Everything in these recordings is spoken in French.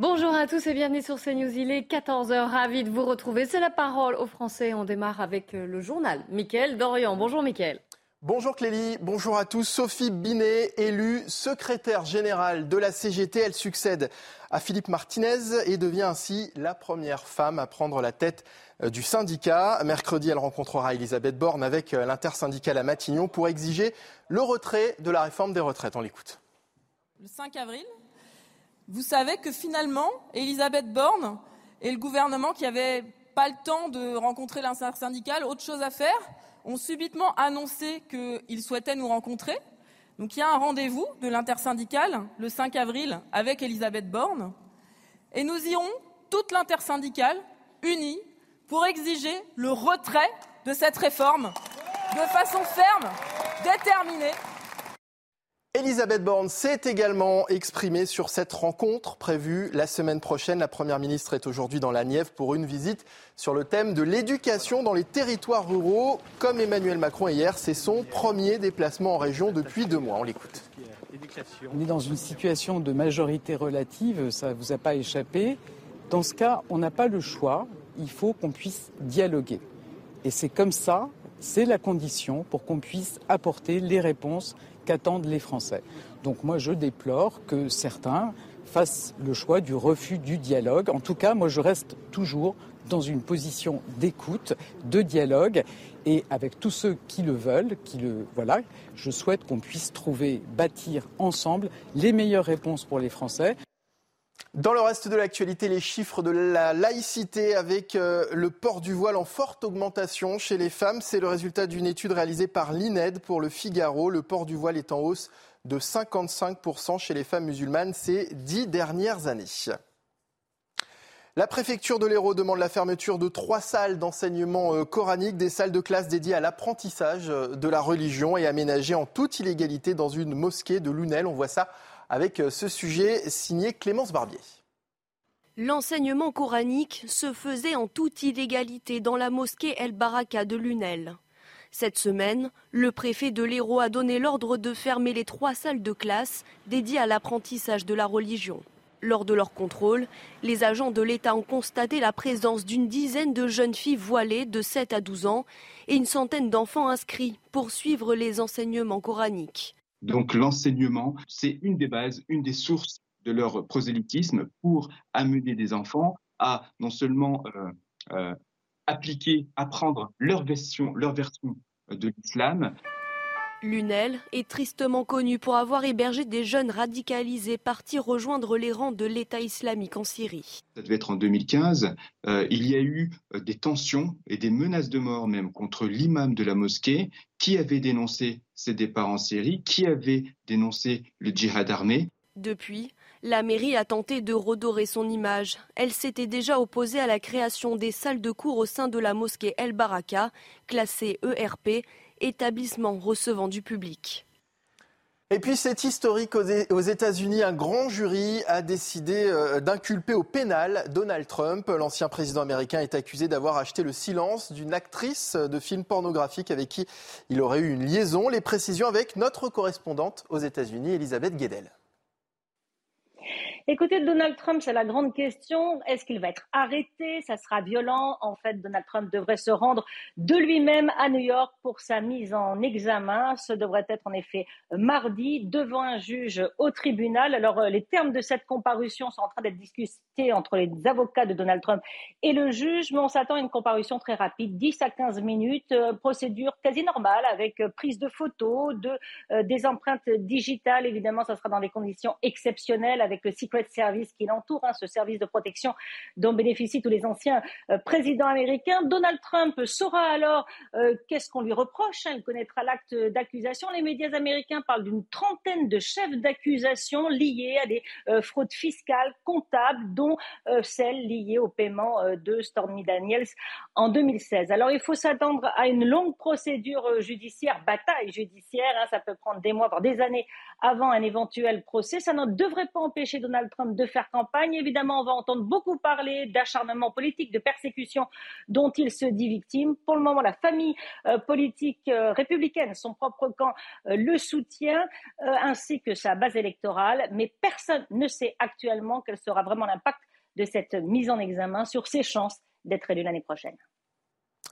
Bonjour à tous et bienvenue sur CNews. Il est 14h, ravi de vous retrouver. C'est la parole aux Français. On démarre avec euh, le journal. Mickaël Dorian. Bonjour Mickaël. Bonjour Clélie, bonjour à tous. Sophie Binet, élue secrétaire générale de la CGT, elle succède à Philippe Martinez et devient ainsi la première femme à prendre la tête euh, du syndicat. Mercredi, elle rencontrera Elisabeth Borne avec euh, l'intersyndicale à Matignon pour exiger le retrait de la réforme des retraites. On l'écoute. Le 5 avril, vous savez que finalement, Elisabeth Borne et le gouvernement qui n'avaient pas le temps de rencontrer l'intersyndicale, autre chose à faire, ont subitement annoncé qu'ils souhaitaient nous rencontrer. Donc il y a un rendez-vous de l'intersyndicale le 5 avril avec Elisabeth Borne. Et nous irons, toute l'intersyndicale, unie, pour exiger le retrait de cette réforme de façon ferme, déterminée Elisabeth Borne s'est également exprimée sur cette rencontre prévue la semaine prochaine. La Première ministre est aujourd'hui dans la Nièvre pour une visite sur le thème de l'éducation dans les territoires ruraux. Comme Emmanuel Macron hier, c'est son premier déplacement en région depuis deux mois. On l'écoute. On est dans une situation de majorité relative, ça ne vous a pas échappé. Dans ce cas, on n'a pas le choix, il faut qu'on puisse dialoguer. Et c'est comme ça, c'est la condition pour qu'on puisse apporter les réponses qu'attendent les Français. Donc moi, je déplore que certains fassent le choix du refus du dialogue. En tout cas, moi, je reste toujours dans une position d'écoute, de dialogue, et avec tous ceux qui le veulent, qui le voilà, je souhaite qu'on puisse trouver, bâtir ensemble les meilleures réponses pour les Français. Dans le reste de l'actualité, les chiffres de la laïcité avec euh, le port du voile en forte augmentation chez les femmes. C'est le résultat d'une étude réalisée par l'INED pour le Figaro. Le port du voile est en hausse de 55% chez les femmes musulmanes ces dix dernières années. La préfecture de l'Hérault demande la fermeture de trois salles d'enseignement euh, coranique, des salles de classe dédiées à l'apprentissage euh, de la religion et aménagées en toute illégalité dans une mosquée de Lunel. On voit ça avec euh, ce sujet signé Clémence Barbier. L'enseignement coranique se faisait en toute illégalité dans la mosquée El Baraka de Lunel. Cette semaine, le préfet de l'Hérault a donné l'ordre de fermer les trois salles de classe dédiées à l'apprentissage de la religion. Lors de leur contrôle, les agents de l'État ont constaté la présence d'une dizaine de jeunes filles voilées de 7 à 12 ans et une centaine d'enfants inscrits pour suivre les enseignements coraniques. Donc l'enseignement, c'est une des bases, une des sources de leur prosélytisme pour amener des enfants à non seulement euh, euh, appliquer, apprendre leur version, leur version de l'islam, Lunel est tristement connu pour avoir hébergé des jeunes radicalisés partis rejoindre les rangs de l'État islamique en Syrie. Ça devait être en 2015. Euh, il y a eu euh, des tensions et des menaces de mort même contre l'imam de la mosquée qui avait dénoncé ses départs en Syrie, qui avait dénoncé le djihad armé? Depuis, la mairie a tenté de redorer son image. Elle s'était déjà opposée à la création des salles de cours au sein de la mosquée El Baraka, classée ERP, établissement recevant du public. Et puis c'est historique aux États-Unis. Un grand jury a décidé euh, d'inculper au pénal Donald Trump. L'ancien président américain est accusé d'avoir acheté le silence d'une actrice de films pornographiques avec qui il aurait eu une liaison. Les précisions avec notre correspondante aux États-Unis, Elisabeth Guedel. Écoutez, Donald Trump, c'est la grande question. Est-ce qu'il va être arrêté? Ça sera violent. En fait, Donald Trump devrait se rendre de lui-même à New York pour sa mise en examen. Ce devrait être en effet mardi devant un juge au tribunal. Alors, euh, les termes de cette comparution sont en train d'être discutés entre les avocats de Donald Trump et le juge, mais on s'attend à une comparution très rapide, 10 à 15 minutes, euh, procédure quasi normale avec euh, prise de photos, de, des empreintes digitales. Évidemment, ça sera dans des conditions exceptionnelles le cycle de service qui l'entoure, hein, ce service de protection dont bénéficient tous les anciens euh, présidents américains. Donald Trump saura alors euh, qu'est-ce qu'on lui reproche. Hein. il connaîtra l'acte d'accusation. Les médias américains parlent d'une trentaine de chefs d'accusation liés à des euh, fraudes fiscales, comptables, dont celle liée au paiement de Stormy Daniels en 2016. Alors il faut s'attendre à une longue procédure judiciaire, bataille judiciaire. Hein. ça peut prendre des mois, voire des années avant un éventuel procès. Ça ne devrait pas empêcher Donald Donald Trump de faire campagne. Évidemment, on va entendre beaucoup parler d'acharnement politique, de persécution dont il se dit victime. Pour le moment, la famille euh, politique euh, républicaine, son propre camp, euh, le soutient, ainsi que sa base électorale. Mais personne ne sait actuellement quel sera vraiment l'impact de cette mise en examen sur ses chances d'être élu l'année prochaine.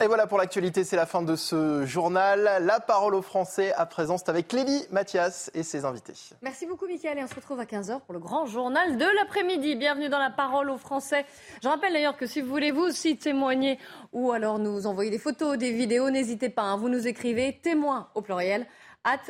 Et voilà pour l'actualité, c'est la fin de ce journal. La parole aux Français à présent, c'est avec Lévi Mathias et ses invités. Merci beaucoup Mickaël et on se retrouve à 15h pour le grand journal de l'après-midi. Bienvenue dans la parole aux Français. Je rappelle d'ailleurs que si vous voulez vous aussi témoigner ou alors nous envoyer des photos, des vidéos, n'hésitez pas, hein. vous nous écrivez témoin au pluriel at.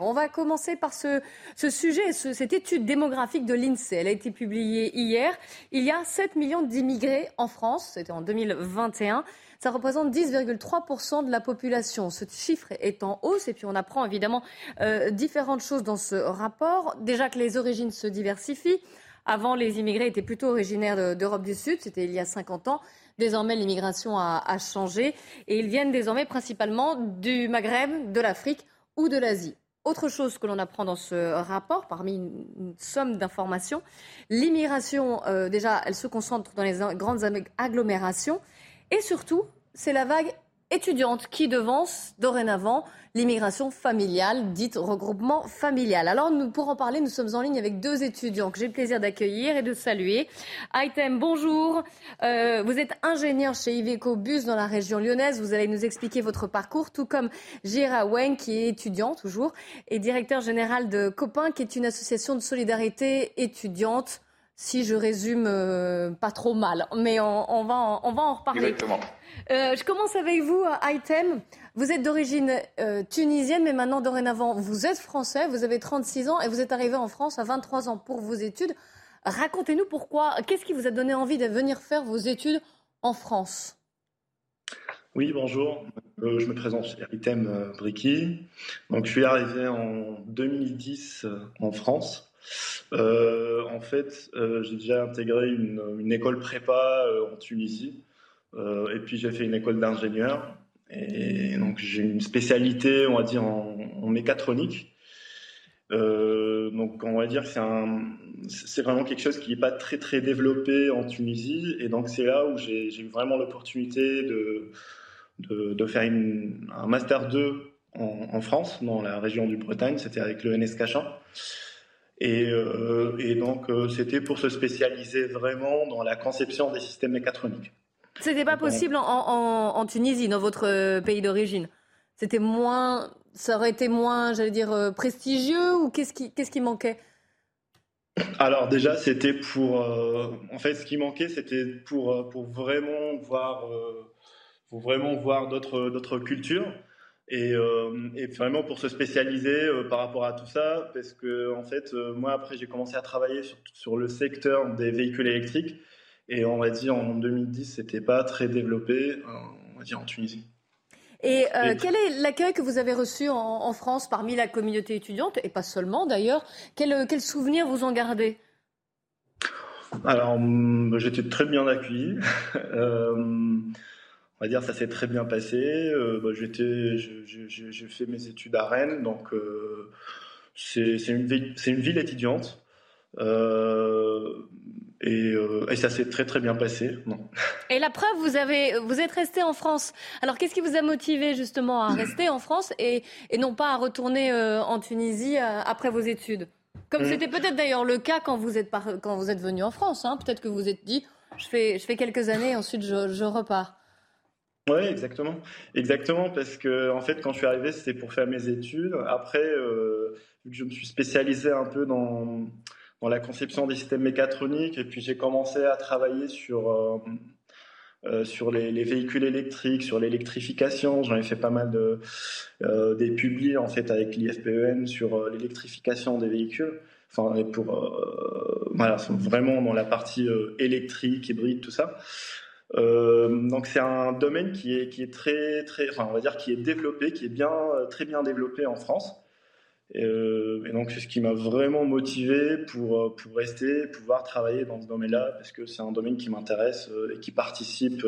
On va commencer par ce, sujet, cette étude démographique de l'INSEE. Elle a été publiée hier. Il y a 7 millions d'immigrés en France, c'était en 2021. Ça représente 10,3% de la population. Ce chiffre est en hausse et puis on apprend évidemment euh, différentes choses dans ce rapport. Déjà que les origines se diversifient. Avant, les immigrés étaient plutôt originaires d'Europe du Sud, c'était il y a 50 ans. Désormais, l'immigration a, changé et ils viennent désormais principalement du Maghreb, de l'Afrique ou de l'Asie. Autre chose que l'on apprend dans ce rapport, parmi une, somme d'informations, l'immigration, euh, déjà, elle se concentre dans les grandes agglomérations. Et surtout, c'est la vague étudiante qui devance dorénavant l'immigration familiale, dite regroupement familial. Alors, nous, pour en parler, nous sommes en ligne avec deux étudiants que j'ai le plaisir d'accueillir et de saluer. Item, bonjour. Euh, vous êtes ingénieur chez Iveco Bus dans la région lyonnaise. Vous allez nous expliquer votre parcours, tout comme Gira Weng, qui est étudiant toujours, et directeur général de Copain, qui est une association de solidarité étudiante si je résume euh, pas trop mal. Mais on, va, en, on va en reparler. Exactement. Euh, je commence avec vous, Item. Vous êtes d'origine euh, tunisienne, mais maintenant, dorénavant, vous êtes français. Vous avez 36 ans et vous êtes arrivé en France à 23 ans pour vos études. Racontez-nous pourquoi. Qu'est-ce qui vous a donné envie de venir faire vos études en France? Oui, bonjour. je me présente, chez Item Bricky. Donc, je suis arrivé en 2010 en France. Euh, en fait, euh, j'ai déjà intégré une, école prépa euh, en Tunisie. Et puis j'ai fait une école d'ingénieur. Et donc j'ai une spécialité, on va dire, en, mécatronique. donc on va dire que c'est vraiment quelque chose qui n'est pas très très développé en Tunisie. Et donc c'est là où j'ai eu vraiment l'opportunité de, faire un master 2 en, France, dans la région du Bretagne. C'était avec le NS Cachan. Et, euh, et donc, euh, c'était pour se spécialiser vraiment dans la conception des systèmes mécatroniques. C'était pas possible en, en, en, Tunisie, dans votre euh, pays d'origine. C'était moins, ça aurait été moins, j'allais dire, prestigieux ou qu'est-ce qui, qu'est-ce qui manquait? Alors déjà, c'était pour, en fait, ce qui manquait, c'était pour, pour vraiment voir, pour vraiment voir d'autres, d'autres cultures. Euh, et, vraiment pour se spécialiser euh, par rapport à tout ça, parce que en fait, euh, moi après j'ai commencé à travailler sur, sur, le secteur des véhicules électriques, et on va dire en 2010 c'était pas très développé, on va dire en Tunisie. Et, quel est l'accueil que vous avez reçu en, France parmi la communauté étudiante, et pas seulement d'ailleurs? Quel, quel souvenir vous en gardez? Alors, j'étais très bien accueilli. on va dire ça s'est très bien passé. Euh, bah, j'ai fait mes études à Rennes, donc euh, c'est une, une, ville étudiante. Euh, et, ça s'est très très bien passé. Et la preuve, vous, avez, vous êtes resté en France. Alors qu'est-ce qui vous a motivé justement à rester en France et, et non pas à retourner en Tunisie après vos études? Comme mmh. c'était peut-être d'ailleurs le cas quand vous êtes, quand vous êtes venu en France. Hein. Peut-être que vous vous êtes dit, je fais, je fais quelques années et ensuite je, je repars. Oui, exactement. Exactement, parce que en fait, quand je suis arrivé, c'était pour faire mes études. Après, euh, vu que je me suis spécialisé un peu dans, dans la conception des systèmes mécatroniques, et puis j'ai commencé à travailler sur, euh, euh, sur les, les, véhicules électriques, sur l'électrification. J'en ai fait pas mal de, des publis en fait avec l'IFPEN sur l'électrification des véhicules. Enfin, pour vraiment dans la partie électrique, hybride, tout ça. Euh, donc c'est un domaine qui est, qui est très, très, on va dire qui est développé, qui est bien, très bien développé en France. Et, euh, donc c'est ce qui m'a vraiment motivé pour, pour rester, pouvoir travailler dans ce domaine-là, parce que c'est un domaine qui m'intéresse euh, et qui participe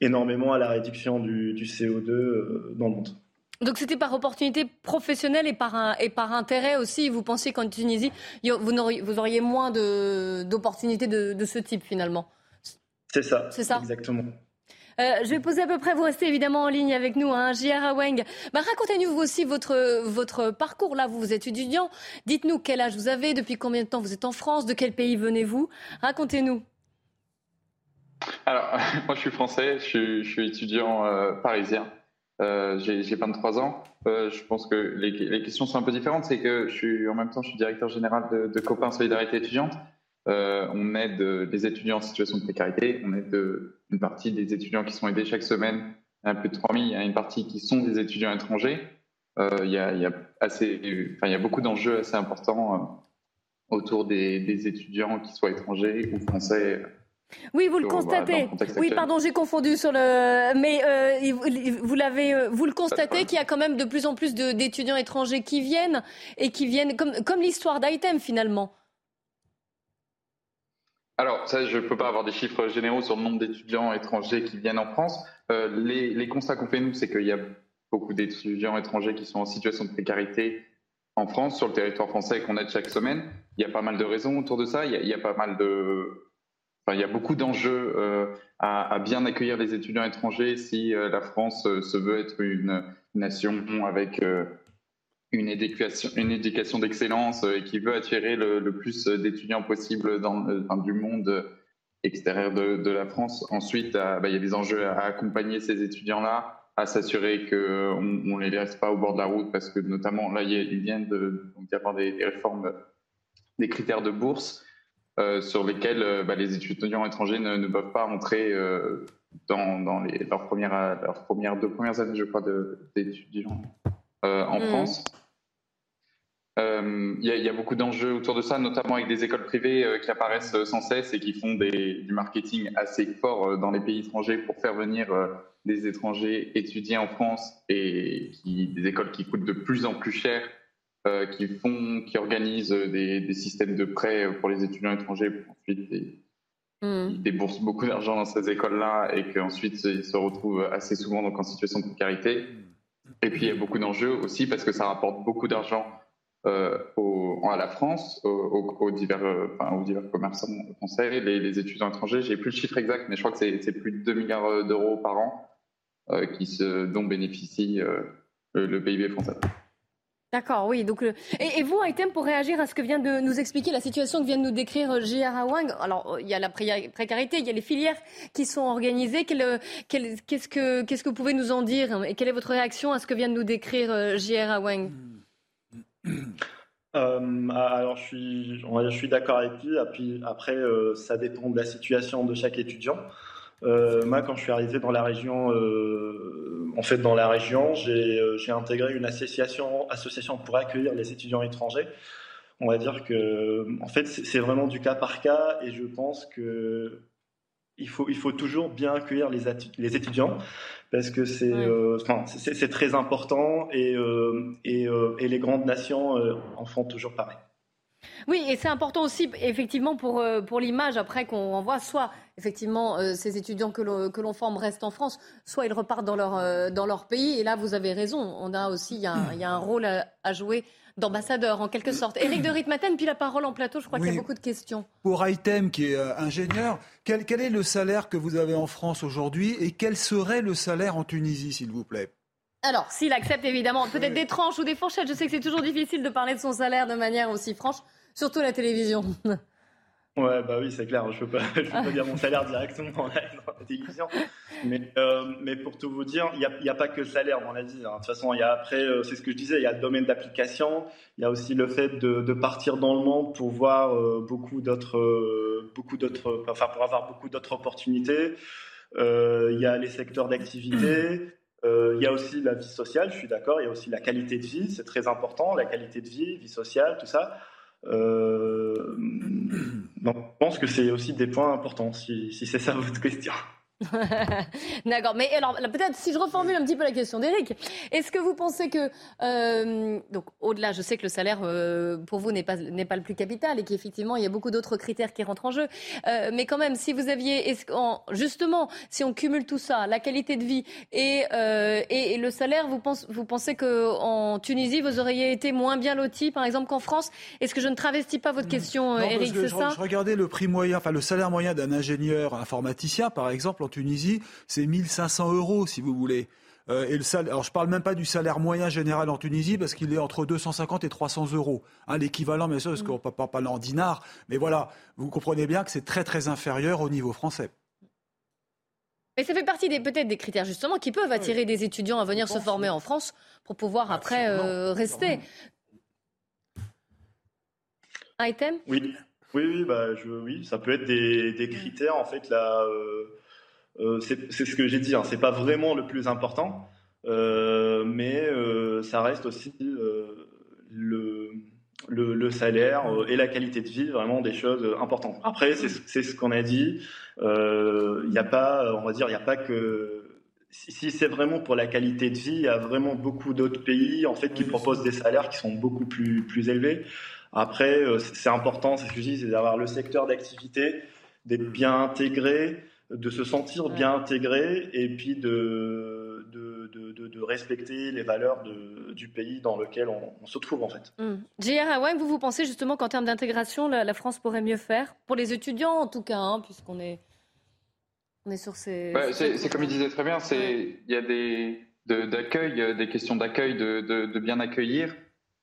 énormément à la réduction du, du CO2 dans le monde. Donc c'était par opportunité professionnelle et par, et par intérêt aussi. Vous pensiez qu'en Tunisie, vous auriez, vous auriez moins d'opportunités de, de, ce type finalement? C'est ça. C'est ça? Exactement. Euh, je vais poser à peu près, vous restez évidemment en ligne avec nous, hein, J.R. Weng. Bah, Racontez-nous aussi votre, votre parcours. Là, vous, vous êtes étudiant. Dites-nous quel âge vous avez, depuis combien de temps vous êtes en France, de quel pays venez-vous Racontez-nous. Alors, moi, je suis français, je suis, étudiant euh, parisien. Euh, j'ai 23 ans. je pense que les, questions sont un peu différentes. C'est que je suis, en même temps, je suis directeur général de, de Copains Solidarité étudiante. Euh, on aide les étudiants en situation de précarité. On aide une partie des étudiants qui sont aidés chaque semaine. A plus de 3000. Il y a une partie qui sont des étudiants étrangers. Euh, il, y a, assez, enfin, il y a beaucoup d'enjeux assez importants euh, autour des, étudiants, qui soient étrangers ou français. Oui, vous le constatez. oui, pardon, j'ai confondu sur le. Mais vous l'avez, vous le constatez qu'il y a quand même de plus en plus d'étudiants étrangers qui viennent et qui viennent comme, comme l'histoire d'Item finalement. Alors, ça, je ne peux pas avoir des chiffres généraux sur le nombre d'étudiants étrangers qui viennent en France. Euh, les, constats qu'on fait, nous, c'est qu'il y a beaucoup d'étudiants étrangers qui sont en situation de précarité en France, sur le territoire français, qu'on aide chaque semaine. Il y a pas mal de raisons autour de ça. Il y a, pas mal de. Enfin, il y a beaucoup d'enjeux euh, à, bien accueillir les étudiants étrangers si euh, la France se veut être une nation avec une éducation, une éducation d'excellence euh, et qui veut attirer le, plus d'étudiants possible dans, du monde extérieur de, la France. Ensuite, euh, bah, il y a des enjeux à accompagner ces étudiants-là, à s'assurer qu'on ne les laisse pas au bord de la route, parce que notamment là, il vient d'y avoir des, réformes, des critères de bourse euh, sur lesquels bah, les étudiants étrangers ne, peuvent pas entrer dans, les, leurs, premières, leurs premières, deux premières années, je crois, d'étudiants en mmh. France. Euh, il y, a beaucoup d'enjeux autour de ça, notamment avec des écoles privées euh, qui apparaissent euh, sans cesse et qui font du marketing assez fort dans les pays étrangers pour faire venir des étrangers étudier en France et qui, des écoles qui coûtent de plus en plus cher, qui font, qui organisent des, systèmes de prêts pour les étudiants étrangers pour ensuite mmh. ils déboursent beaucoup d'argent dans ces écoles-là et qu'ensuite ils se retrouvent assez souvent donc en situation de précarité. Et puis il y a beaucoup d'enjeux aussi parce que ça rapporte beaucoup d'argent euh, à la France, aux, divers, euh, aux divers commerçants français, les, les étudiants étrangers. J'ai plus le chiffre exact, mais je crois que c'est plus de 2 milliards d'euros par an euh, qui se, dont bénéficie le, PIB français. D'accord, oui. Donc, et, vous, Item, pour réagir à ce que vient de nous expliquer, la situation que vient de nous décrire J.R. Wang, alors il y a la précarité, il y a les filières qui sont organisées. Qu'est-ce que, qu'est-ce que vous pouvez nous en dire? Et quelle est votre réaction à ce que vient de nous décrire J.R. Wang euh, alors, je suis, je suis d'accord avec lui. après, euh, ça dépend de la situation de chaque étudiant. Euh, moi, quand je suis arrivé dans la région, en fait, dans la région, j'ai intégré une association, association pour accueillir les étudiants étrangers. On va dire que, en fait, c'est vraiment du cas par cas, et je pense que il faut, il faut toujours bien accueillir les étudiants parce que c'est euh, c'est très important et, euh, et, euh, et, les grandes nations en font toujours pareil. Oui, et c'est important aussi, effectivement, pour, pour l'image après qu'on envoie, soit effectivement ces étudiants que l'on forme restent en France, soit ils repartent dans leur, dans leur pays. Et là, vous avez raison, on a aussi, il y a, y a un rôle à jouer d'ambassadeur en quelque sorte. Éric de Ritmaten, puis la parole en plateau, je crois qu'il y a beaucoup de questions. Pour Item, qui est euh, ingénieur, quel, quel est le salaire que vous avez en France aujourd'hui et quel serait le salaire en Tunisie, s'il vous plaît? Alors, s'il accepte évidemment, peut-être des tranches ou des fourchettes. Je sais que c'est toujours difficile de parler de son salaire de manière aussi franche, surtout la télévision. Ouais, bah oui, c'est clair. Je peux, pas, peux pas dire mon salaire directement dans la, télévision. Mais, euh, mais pour tout vous dire, il n'y a, y a, pas que le salaire dans la vie. Hein. De toute façon, il y a après, euh, c'est ce que je disais, il y a le domaine d'application. Il y a aussi le fait de, partir dans le monde pour voir euh, beaucoup d'autres, beaucoup d'autres, enfin pour avoir beaucoup d'autres opportunités. Il y a les secteurs d'activité. il y a aussi la vie sociale, je suis d'accord. Il y a aussi la qualité de vie, c'est très important. La qualité de vie, vie sociale, tout ça. Euh, je pense que c'est aussi des points importants, si, c'est ça votre question. D'accord, mais alors peut-être si je reformule un petit peu la question d'Éric, est-ce que vous pensez que euh, donc au-delà, je sais que le salaire euh, pour vous n'est pas n'est pas le plus capital et qu'effectivement il y a beaucoup d'autres critères qui rentrent en jeu, euh, mais quand même si vous aviez est justement si on cumule tout ça, la qualité de vie et et, le salaire, vous pensez vous pensez que en Tunisie vous auriez été moins bien loti par exemple qu'en France? Est-ce que je ne travestis pas votre question, Éric, c'est ça? Je regardais le prix moyen, enfin le salaire moyen d'un ingénieur informaticien par exemple en Tunisie, c'est 1500 euros, si vous voulez. Euh, et le salaire, alors je parle même pas du salaire moyen général en Tunisie parce qu'il est entre 250 et 300 euros. Hein, l'équivalent, bien sûr, parce qu'on ne peut pas parler en dinars. Mais voilà, vous comprenez bien que c'est très très inférieur au niveau français. Mais ça fait partie des peut-être des critères justement qui peuvent attirer des étudiants à venir se former en France pour pouvoir après euh, rester. Item? Oui, oui, oui, bah, je, oui, ça peut être des, des critères en fait là. Euh, c'est ce que j'ai dit, hein, c'est pas vraiment le plus important, euh, mais euh, ça reste aussi le, le, salaire et la qualité de vie, vraiment des choses importantes. Après, c'est ce qu'on a dit, il n'y a pas, on va dire, il n'y a pas que si c'est vraiment pour la qualité de vie, il y a vraiment beaucoup d'autres pays en fait qui proposent des salaires qui sont beaucoup plus plus élevés. Après, c'est important, c'est ce que je dis, c'est d'avoir le secteur d'activité, d'être bien intégré, de se sentir bien intégré et puis de, de, de, respecter les valeurs du pays dans lequel on, se trouve en fait. Mmh. J.R. vous, vous pensez justement qu'en termes d'intégration, la, France pourrait mieux faire? Pour les étudiants en tout cas, hein, puisqu'on est, on est sur ces... c'est comme il disait très bien, il y a des, d'accueil, des questions d'accueil, de, bien accueillir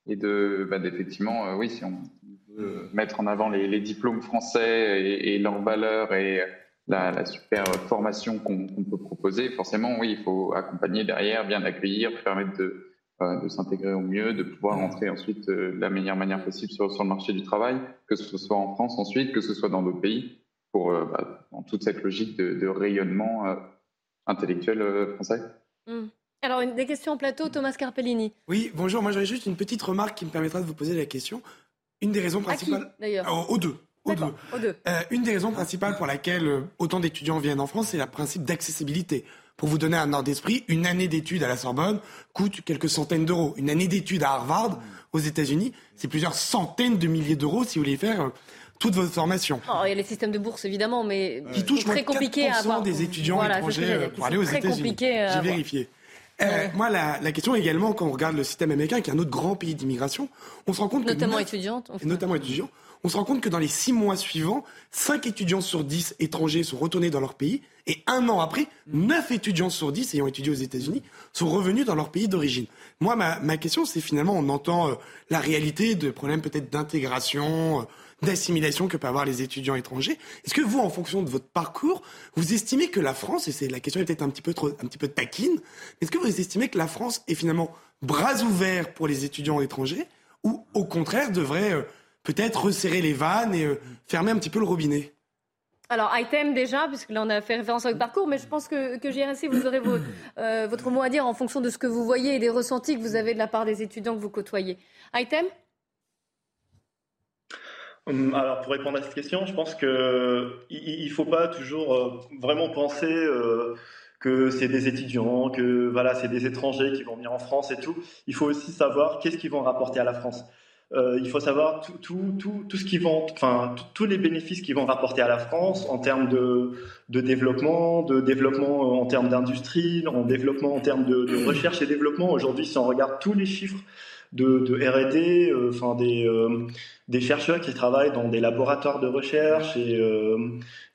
et de, bah, d'effectivement, euh, oui, si on veut mettre en avant les, diplômes français et, et leurs valeurs et la, super formation qu'on peut proposer, forcément, oui, il faut accompagner derrière, bien accueillir, permettre de, euh, de s'intégrer au mieux, de pouvoir entrer ensuite euh, de la meilleure manière possible sur, sur, le marché du travail, que ce soit en France ensuite, que ce soit dans d'autres pays, pour euh, bah, dans toute cette logique de, rayonnement intellectuel français. Mmh. Alors, une, des questions en plateau, Thomas Carpellini. Oui, bonjour. Moi, j'aurais juste une petite remarque qui me permettra de vous poser la question. Une des raisons principales. d'ailleurs? Aux deux. Euh, une des raisons principales pour laquelle euh, autant d'étudiants viennent en France, c'est le principe d'accessibilité. Pour vous donner un ordre d'esprit, une année d'études à la Sorbonne coûte quelques centaines d'euros. Une année d'études à Harvard, aux États-Unis, c'est plusieurs centaines de milliers d'euros si vous voulez faire euh, toute votre formation. Oh, il y a les systèmes de bourse évidemment, mais qui touchent très compliqué à avoir. des étudiants étrangers pour aller aux États-Unis. J'ai vérifié. moi, la, la, question également, quand on regarde le système américain, qui est un autre grand pays d'immigration, on se rend compte notamment que étudiantes, notamment étudiants, on se rend compte que dans les six mois suivants, cinq étudiants sur dix étrangers sont retournés dans leur pays, et un an après, neuf étudiants sur dix ayant étudié aux États-Unis sont revenus dans leur pays d'origine. Moi, ma, question, c'est finalement, on entend euh, la réalité de problèmes peut-être d'intégration, euh, d'assimilation que peuvent avoir les étudiants étrangers. Est-ce que vous, en fonction de votre parcours, vous estimez que la France, et c'est la question est peut-être un petit peu trop, un petit peu taquine, est-ce que vous estimez que la France est finalement bras ouverts pour les étudiants étrangers, ou au contraire devrait euh, peut-être resserrer les vannes et euh, fermer un petit peu le robinet alors, item déjà, puisque là on a fait référence à votre parcours, mais je pense que, que JRC, vous aurez euh, votre mot à dire en fonction de ce que vous voyez et des ressentis que vous avez de la part des étudiants que vous côtoyez. Item hum, alors pour répondre à cette question, je pense qu'il ne faut pas toujours euh, vraiment penser que c'est des étudiants, que voilà, c'est des étrangers qui vont venir en France et tout. Il faut aussi savoir qu'est-ce qu'ils vont rapporter à la France. Euh, il faut savoir tout, tout, tout, tout ce qui vont, enfin, tous les bénéfices qu'ils vont rapporter à la France en termes de, de développement, de développement euh, en termes d'industrie, en développement en termes de, de recherche et développement. Aujourd'hui, si on regarde tous les chiffres de, de R&D, euh, enfin des, des chercheurs qui travaillent dans des laboratoires de recherche et,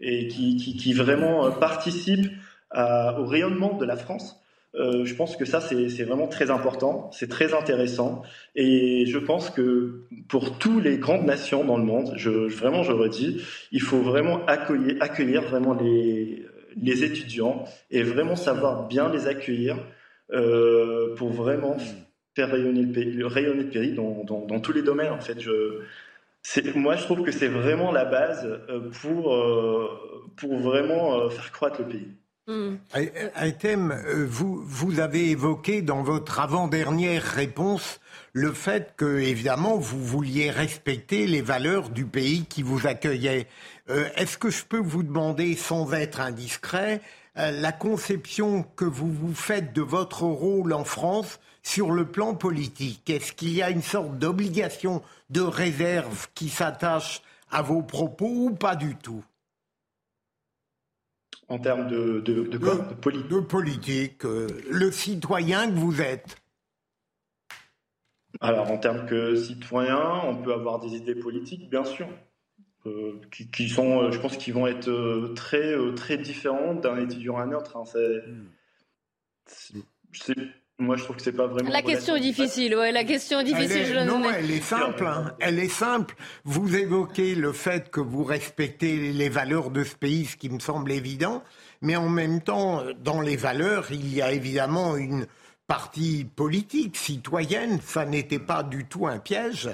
et qui, qui, qui, vraiment participent au rayonnement de la France. Euh, je pense que ça, c'est vraiment très important, c'est très intéressant. Et je pense que pour toutes les grandes nations dans le monde, je, vraiment, je redis, il faut vraiment accueillir, accueillir vraiment les, les étudiants et vraiment savoir bien les accueillir euh, pour vraiment faire rayonner le pays, rayonner le pays dans, dans, dans, tous les domaines. En fait, je, moi, je trouve que c'est vraiment la base euh, pour, pour vraiment faire croître le pays. Thème, euh, vous, vous avez évoqué dans votre avant-dernière réponse le fait que, évidemment, vous vouliez respecter les valeurs du pays qui vous accueillait. Euh, est-ce que je peux vous demander, sans être indiscret, la conception que vous vous faites de votre rôle en France sur le plan politique? Est-ce qu'il y a une sorte d'obligation de réserve qui s'attache à vos propos ou pas du tout? En termes de, de, de, quoi de, politique, euh, le citoyen que vous êtes. Alors, en termes que citoyen, on peut avoir des idées politiques, bien sûr, euh, qui, sont, euh, je pense, qui vont être très, très différentes d'un étudiant à un autre. Hein. C'est, moi, je trouve que c'est pas vraiment. La question est difficile, ouais. La question est difficile. non, elle est simple. Hein. Elle est simple. Vous évoquez le fait que vous respectez les valeurs de ce pays, ce qui me semble évident. Mais en même temps, dans les valeurs, il y a évidemment une partie politique, citoyenne. Ça n'était pas du tout un piège.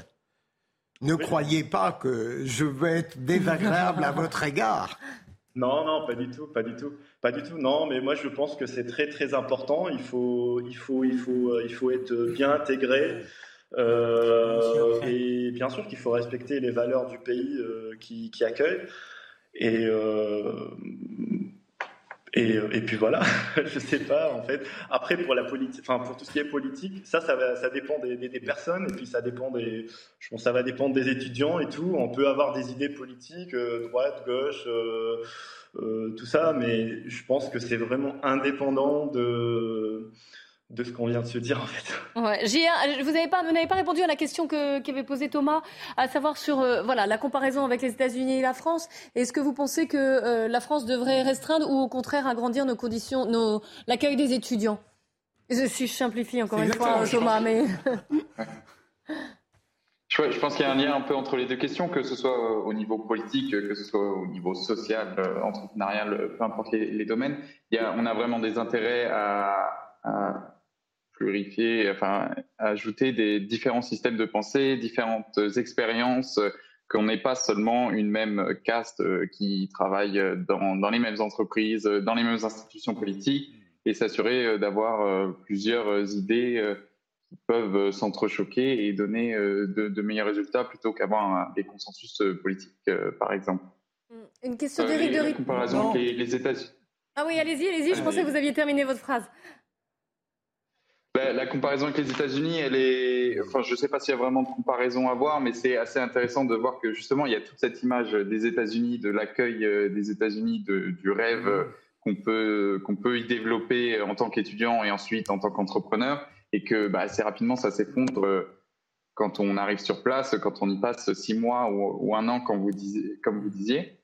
Ne croyez pas que je vais être désagréable à votre égard. Non, non, pas du tout, pas du tout, pas du tout. Non, mais moi je pense que c'est très très important. Il faut, il faut, il faut, euh, il faut être bien intégré. Euh, et bien sûr qu'il faut respecter les valeurs du pays euh, qui, qui, accueille. Et, et, et, puis voilà, je sais pas en fait. Après pour la politique, enfin pour tout ce qui est politique, ça, ça, va, ça dépend des, des, personnes et puis ça dépend des, je pense, ça va dépendre des étudiants et tout. On peut avoir des idées politiques, euh, droite, gauche, euh, euh, tout ça, mais je pense que c'est vraiment indépendant de de ce qu'on vient de se dire en fait. Ouais, vous n'avez pas, pas répondu à la question qu'avait posée Thomas, à savoir sur euh, voilà la comparaison avec les États-Unis et la France. Est-ce que vous pensez que euh, la France devrait restreindre ou au contraire agrandir nos conditions, nos, l'accueil des étudiants? Je simplifie encore une fois, Thomas, mais. Je, pense qu'il y a un lien un peu entre les deux questions, que ce soit au niveau politique, que ce soit au niveau social, euh, entrepreneurial, peu importe les, domaines. Il y a, on a vraiment des intérêts à, à purifier, enfin, ajouter des différents systèmes de pensée, différentes expériences, qu'on n'ait pas seulement une même caste qui travaille dans, dans, les mêmes entreprises, dans les mêmes institutions politiques, et s'assurer d'avoir plusieurs idées qui peuvent s'entrechoquer et donner de, meilleurs résultats plutôt qu'avoir des consensus politiques, par exemple. Mmh. Une question d'Éric de comparaison les, les États-Unis. Ah oui, allez-y, allez-y, je pensais que vous aviez terminé votre phrase. Ben, la comparaison avec les États-Unis, elle est. Enfin, je ne sais pas s'il y a vraiment de comparaison à voir, mais c'est assez intéressant de voir que justement, il y a toute cette image des États-Unis, de l'accueil euh, des États-Unis, du rêve euh, qu'on peut qu'on peut y développer en tant qu'étudiant et ensuite en tant qu'entrepreneur, et que bah, assez rapidement, ça s'effondre euh, quand on arrive sur place, quand on y passe six mois ou, un an. Comme vous disiez.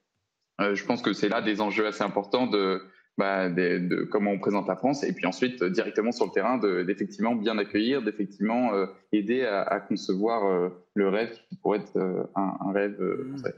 je pense que c'est là des enjeux assez importants de bah, de, comment on présente la France, et puis ensuite euh, directement sur le terrain d'effectivement bien accueillir, d'effectivement euh, aider à, concevoir euh, le rêve qui pourrait être un, rêve français.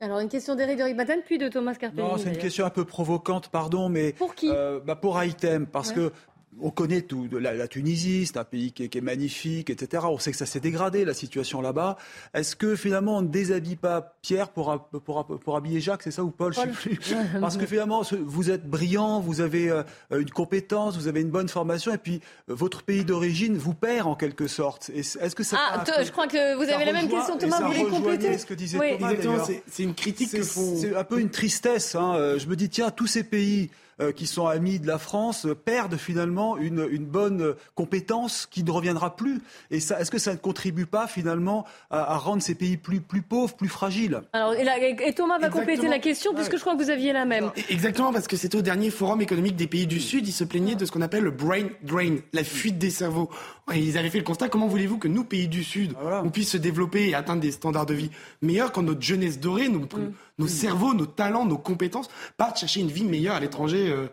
Alors, une question d'Éric de puis de Thomas Carpelli. Non, c'est une question un peu provocante, pardon, mais. Pour qui? bah Pour Item, parce que on connaît tout la, la Tunisie, c'est un pays qui est, magnifique, etc. On sait que ça s'est dégradé la situation là-bas. Est-ce que finalement on ne déshabille pas Pierre pour, pour, pour habiller Jacques, c'est ça ou Paul, Je sais plus. Parce que finalement vous êtes brillant, vous avez euh, une compétence, vous avez une bonne formation, et puis euh, votre pays d'origine vous perd en quelque sorte. Est-ce que ça Ah, je crois que vous avez la même question, Thomas. Vous voulez compléter ce que disait Thomas. C'est une critique que font. C'est un peu une tristesse. Hein. Euh, je me dis tiens, tous ces pays euh, qui sont amis de la France perdent finalement une, une, bonne compétence qui ne reviendra plus. Et ça, est-ce que ça ne contribue pas finalement à, rendre ces pays plus, plus pauvres, plus fragiles? Alors, et, Thomas va compléter la question puisque je crois que vous aviez la même. Exactement, parce que c'était au dernier forum économique des pays du Sud, ils se plaignaient de ce qu'on appelle le brain drain, la fuite des cerveaux. ils avaient fait le constat, comment voulez-vous que nous, pays du Sud, on puisse se développer et atteindre des standards de vie meilleurs quand notre jeunesse dorée, nous, mm nos cerveaux, nos talents, nos compétences partent chercher une vie meilleure à l'étranger. Euh,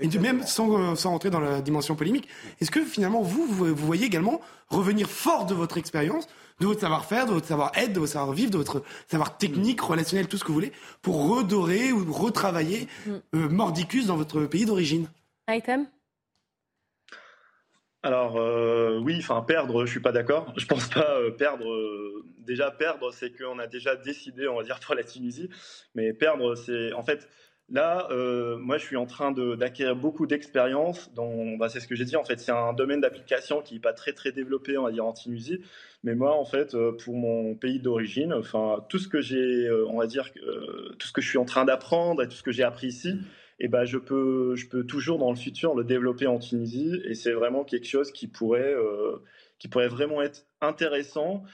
et même sans, euh, sans rentrer dans la dimension polémique. Est-ce que finalement, vous, vous, voyez également revenir fort de votre expérience, de votre savoir-faire, de votre savoir-être, de votre savoir-vivre, de votre savoir technique, relationnel, tout ce que vous voulez, pour redorer ou retravailler mm. euh, Mordicus dans votre pays d'origine? Item? Alors euh, oui, enfin perdre, je suis pas d'accord. Je pense pas euh, perdre. Euh, déjà perdre, c'est qu'on a déjà décidé, on va dire pour la Tunisie, mais perdre, c'est en fait là, moi je suis en train d'acquérir beaucoup d'expérience. Bah, c'est ce que j'ai dit en fait, c'est un domaine d'application qui n'est pas très très développé, on va dire en Tunisie. Mais moi en fait, pour mon pays d'origine, enfin tout ce que j'ai, on va dire, tout ce que je suis en train d'apprendre et tout ce que j'ai appris ici ben je peux, je peux toujours dans le futur le développer en Tunisie. Et c'est vraiment quelque chose qui pourrait, qui pourrait vraiment être intéressant.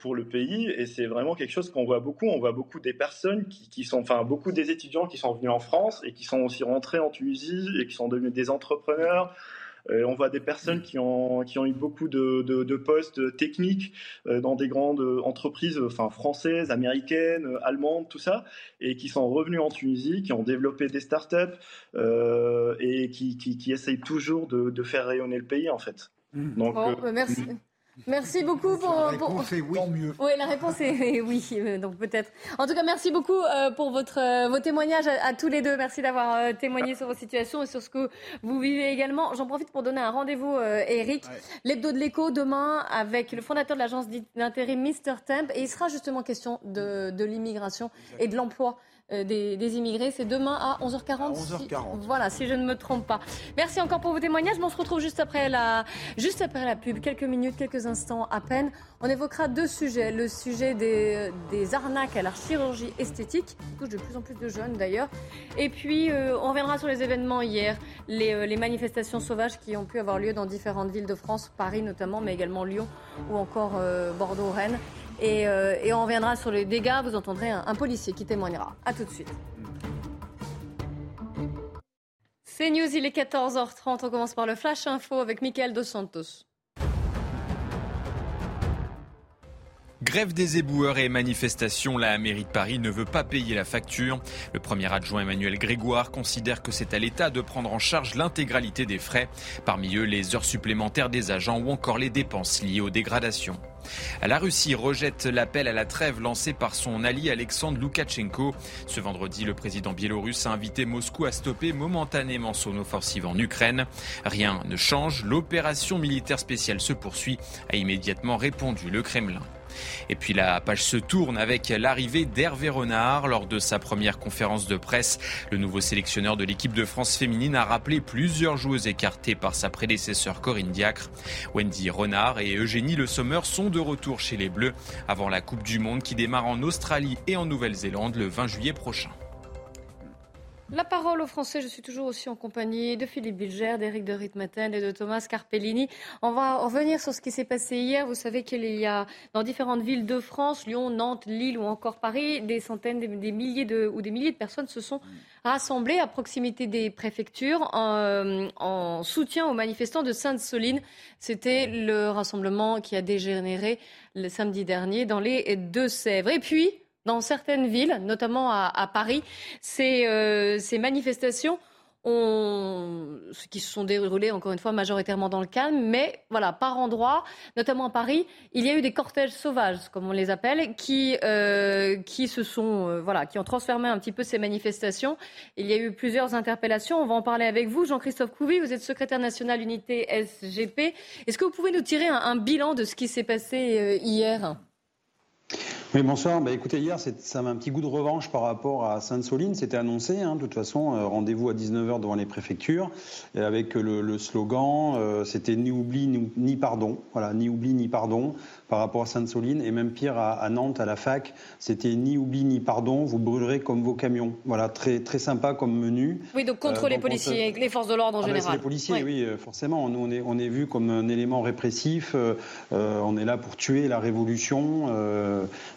pour le pays et c'est vraiment quelque chose qu'on voit beaucoup. On voit beaucoup des personnes qui, qui, sont, enfin beaucoup des étudiants qui sont venus en France et qui sont aussi rentrés en Tunisie et qui sont devenus des entrepreneurs, euh, on voit des personnes qui ont, qui ont eu beaucoup de, postes techniques euh, dans des grandes entreprises enfin, françaises, américaines, allemandes, tout ça, et qui sont revenus en Tunisie, qui ont développé des startups euh, et qui, qui, essayent toujours de, faire rayonner le pays, en fait. Mmh. Donc, merci. Merci beaucoup pour. La réponse est oui. mieux. Oui, la réponse est oui, euh, donc peut-être. En tout cas, merci beaucoup euh, pour votre, euh, vos témoignages à, tous les deux. Merci d'avoir témoigné sur vos situations et sur ce que vous vivez également. J'en profite pour donner un rendez-vous, Eric. L'hebdo de l'écho demain avec le fondateur de l'agence d'intérim Mr. Temp. Et il sera justement question de, de l'immigration et de l'emploi euh, des, immigrés. C'est demain à 11h40. 11h40. voilà, si je ne me trompe pas. Merci encore pour vos témoignages. On se retrouve juste après la, juste après la pub, quelques minutes, quelques instants à peine. On évoquera deux sujets. Le sujet des, des arnaques à la chirurgie esthétique, qui touche de plus en plus de jeunes d'ailleurs. Et puis, euh, on reviendra sur les événements hier, les, euh, les manifestations sauvages qui ont pu avoir lieu dans différentes villes de France, Paris notamment, mais également Lyon ou encore Bordeaux, Euh, et, on reviendra sur les dégâts. Vous entendrez un, policier qui témoignera. A tout de suite. C'est News, il est 14h30. On commence par le Flash Info avec Michael Dos Santos. Grève des éboueurs et manifestations, la mairie de Paris ne veut pas payer la facture. Le premier adjoint Emmanuel Grégoire considère que c'est à l'État de prendre en charge l'intégralité des frais, parmi eux les heures supplémentaires des agents ou encore les dépenses liées aux dégradations. La Russie rejette l'appel à la trêve lancé par son allié Alexandre Loukachenko. Ce vendredi, le président biélorusse a invité Moscou à stopper momentanément son offensive en Ukraine. Rien ne change, l'opération militaire spéciale se poursuit, a immédiatement répondu le Kremlin. Et puis la page se tourne avec l'arrivée d'Hervé Renard lors de sa première conférence de presse. Le nouveau sélectionneur de l'équipe de France féminine a rappelé plusieurs joueuses écartées par sa prédécesseur Corinne Diacre. Wendy Renard et Eugénie Le Sommer sont de retour chez les Bleus avant la Coupe du Monde qui démarre en Australie et en Nouvelle-Zélande le 20 juillet prochain. La parole aux Français, je suis toujours aussi en compagnie de Philippe Bilger, d'Éric de Ritmaten et de Thomas Carpellini. On va revenir sur ce qui s'est passé hier. Vous savez qu'il y a dans différentes villes de France, Lyon, Nantes, Lille ou encore Paris, des centaines, des milliers de, ou des milliers de personnes se sont rassemblées à proximité des préfectures en, en soutien aux manifestants de Sainte-Soline. C'était le rassemblement qui a dégénéré le samedi dernier dans les Deux-Sèvres. Et puis, dans certaines villes, notamment à, Paris, euh, ces, manifestations ont, qui se sont déroulées encore une fois majoritairement dans le calme, mais voilà, par endroits, notamment à Paris, il y a eu des cortèges sauvages, comme on les appelle, qui, euh, qui se sont, euh, voilà, qui ont transformé un petit peu ces manifestations. Il y a eu plusieurs interpellations. On va en parler avec vous, Jean-Christophe Couvi. Vous êtes secrétaire national unité SGP. Est-ce que vous pouvez nous tirer un bilan de ce qui s'est passé hier? Oui, bonsoir. Bah, écoutez, hier, ça avait un petit goût de revanche par rapport à Sainte-Soline. C'était annoncé, hein, de toute façon, euh, rendez-vous à 19h devant les préfectures, et avec le, slogan, euh, c'était ni oubli ni, pardon. Voilà, ni oubli ni pardon par rapport à Sainte-Soline. Et même pire, à, Nantes, à la fac, c'était ni oubli ni pardon, vous brûlerez comme vos camions. Voilà, très, très sympa comme menu. Oui, donc contre euh, les policiers, les forces de l'ordre en ah, général. les policiers, oui, forcément. Nous, on est, on est vu comme un élément répressif. on est là pour tuer la révolution.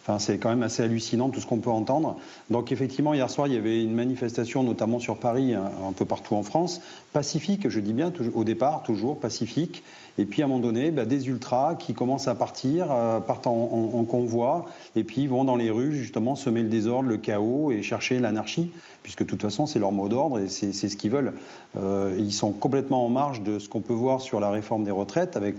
Enfin, c'est quand même assez hallucinant tout ce qu'on peut entendre. Donc effectivement, hier soir, il y avait une manifestation, notamment sur Paris, un peu partout en France, pacifique, je dis bien, au départ, toujours pacifique. Et puis à un moment donné, bah, des ultras qui commencent à partir, euh, partent en, convoi, et puis vont dans les rues justement semer le désordre, le chaos et chercher l'anarchie, puisque de toute façon c'est leur mot d'ordre et c'est ce qu'ils veulent. Euh, ils sont complètement en marge de ce qu'on peut voir sur la réforme des retraites, avec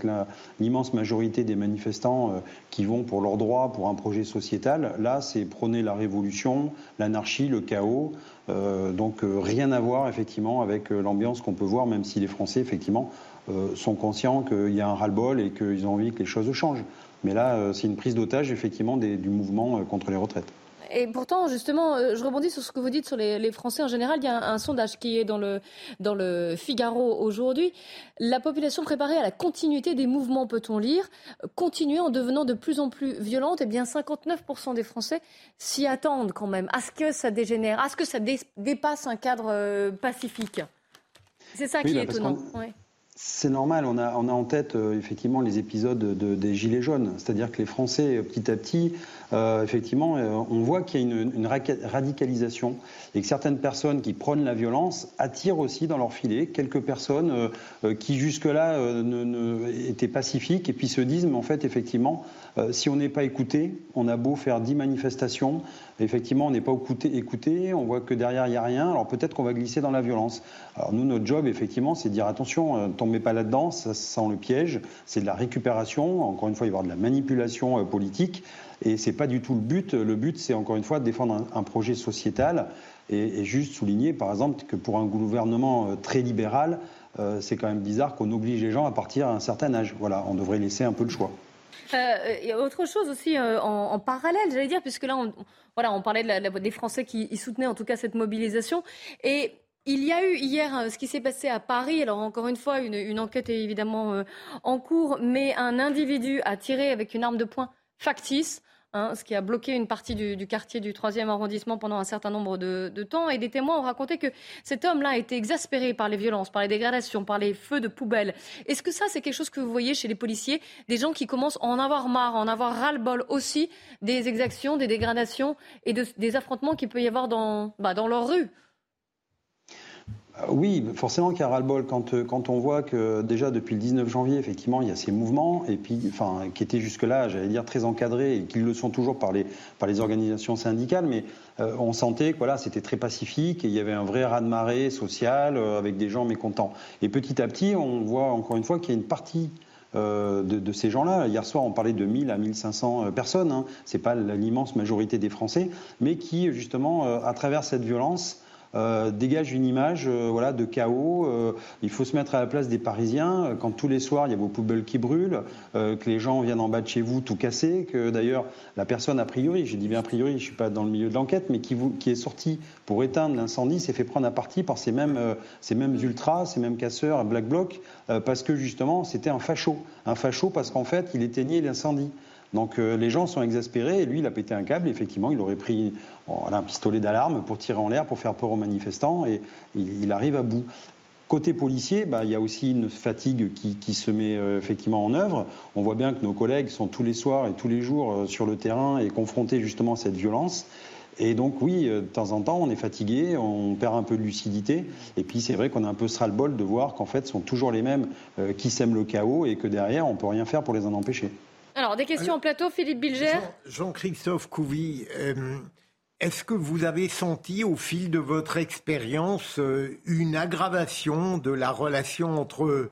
l'immense majorité des manifestants euh, qui vont pour leurs droits, pour un projet sociétal. Là, c'est prôner la révolution, l'anarchie, le chaos. donc rien à voir effectivement avec l'ambiance qu'on peut voir, même si les Français effectivement sont conscients qu'il y a un ras-le-bol et qu'ils ont envie que les choses changent. Mais là, c'est une prise d'otage, effectivement, du mouvement contre les retraites. Et pourtant, justement, euh, je rebondis sur ce que vous dites sur les, Français en général. Il y a un, sondage qui est dans le, dans le Figaro aujourd'hui. La population préparée à la continuité des mouvements, peut-on lire, continuer en devenant de plus en plus violente. Eh bien, 59% des Français s'y attendent quand même. À ce que ça dégénère, à ce que ça dépasse un cadre euh, pacifique? C'est ça qui bah, est étonnant. C'est normal, on a, en tête euh, effectivement les épisodes des Gilets jaunes, c'est-à-dire que les Français, petit à petit, euh, effectivement, euh, on voit qu'il y a une, radicalisation et que certaines personnes qui prônent la violence attirent aussi dans leur filet quelques personnes qui jusque-là étaient pacifiques et puis se disent, mais en fait, effectivement, si on n'est pas écouté, on a beau faire dix manifestations, effectivement, on n'est pas écouté, on voit que derrière, il n'y a rien, alors peut-être qu'on va glisser dans la violence. Alors nous, notre job, effectivement, c'est de dire, attention, tombez pas là-dedans, ça sent le piège, c'est de la récupération, encore une fois, il va y avoir de la manipulation euh, politique, et c'est pas du tout le but. Le but, c'est encore une fois de défendre un, projet sociétal, et, juste souligner, par exemple, que pour un gouvernement euh, très libéral, euh, c'est quand même bizarre qu'on oblige les gens à partir à un certain âge. Voilà, on devrait laisser un peu le choix. Il y a autre chose aussi en, parallèle, j'allais dire, puisque là, on, voilà, on parlait des Français qui soutenaient en tout cas cette mobilisation. Et il y a eu hier euh, ce qui s'est passé à Paris. Alors encore une fois, une, enquête est évidemment euh, en cours, mais un individu a tiré avec une arme de poing factice. Hein, ce qui a bloqué une partie du, quartier du 3e arrondissement pendant un certain nombre de, temps. Et des témoins ont raconté que cet homme-là a été exaspéré par les violences, par les dégradations, par les feux de poubelle. Est-ce que ça, c'est quelque chose que vous voyez chez les policiers Des gens qui commencent à en avoir marre, à en avoir ras-le-bol aussi des exactions, des dégradations et des affrontements qu'il peut y avoir dans, bah, dans leur rue? Oui, forcément qu'il y ras-le-bol quand, euh, quand on voit que déjà depuis le 19 janvier, effectivement, il y a ces mouvements, et puis, enfin, qui étaient jusque-là, j'allais dire, très encadrés, et qui le sont toujours par les, par les organisations syndicales, mais euh, on sentait que voilà, c'était très pacifique, et il y avait un vrai raz-de-marée social avec des gens mécontents. Et petit à petit, on voit encore une fois qu'il y a une partie de, ces gens-là. Hier soir, on parlait de 1000 à 1500 personnes. Hein. Ce n'est pas l'immense majorité des Français, mais qui, justement, à travers cette violence, euh, dégage une image euh, voilà, de chaos. Euh, il faut se mettre à la place des Parisiens. Quand tous les soirs, il y a vos poubelles qui brûlent, que les gens viennent en bas de chez vous tout casser, que d'ailleurs la personne a priori, j'ai dit bien a priori, je ne suis pas dans le milieu de l'enquête, mais qui, est sortie pour éteindre l'incendie s'est fait prendre à partie par ces mêmes, ces mêmes ultras, ces mêmes casseurs, Black Bloc, parce que justement c'était un facho. Un facho parce qu'en fait il éteignait l'incendie. Donc euh, les gens sont exaspérés et lui, il a pété un câble. Effectivement, il aurait pris un pistolet d'alarme pour tirer en l'air, pour faire peur aux manifestants et il, arrive à bout. Côté policier, bah, il y a aussi une fatigue qui, se met euh, effectivement en œuvre. On voit bien que nos collègues sont tous les soirs et tous les jours euh, sur le terrain et confrontés justement à cette violence. Et donc oui, de temps en temps, on est fatigué, on perd un peu de lucidité. Et puis c'est vrai qu'on a un peu sera le bol de voir qu'en fait, ce sont toujours les mêmes qui sèment le chaos et que derrière, on peut rien faire pour les en empêcher. Alors, des questions en plateau, Philippe Bilger. Jean-Christophe Couvi, euh, est-ce que vous avez senti au fil de votre expérience euh, une aggravation de la relation entre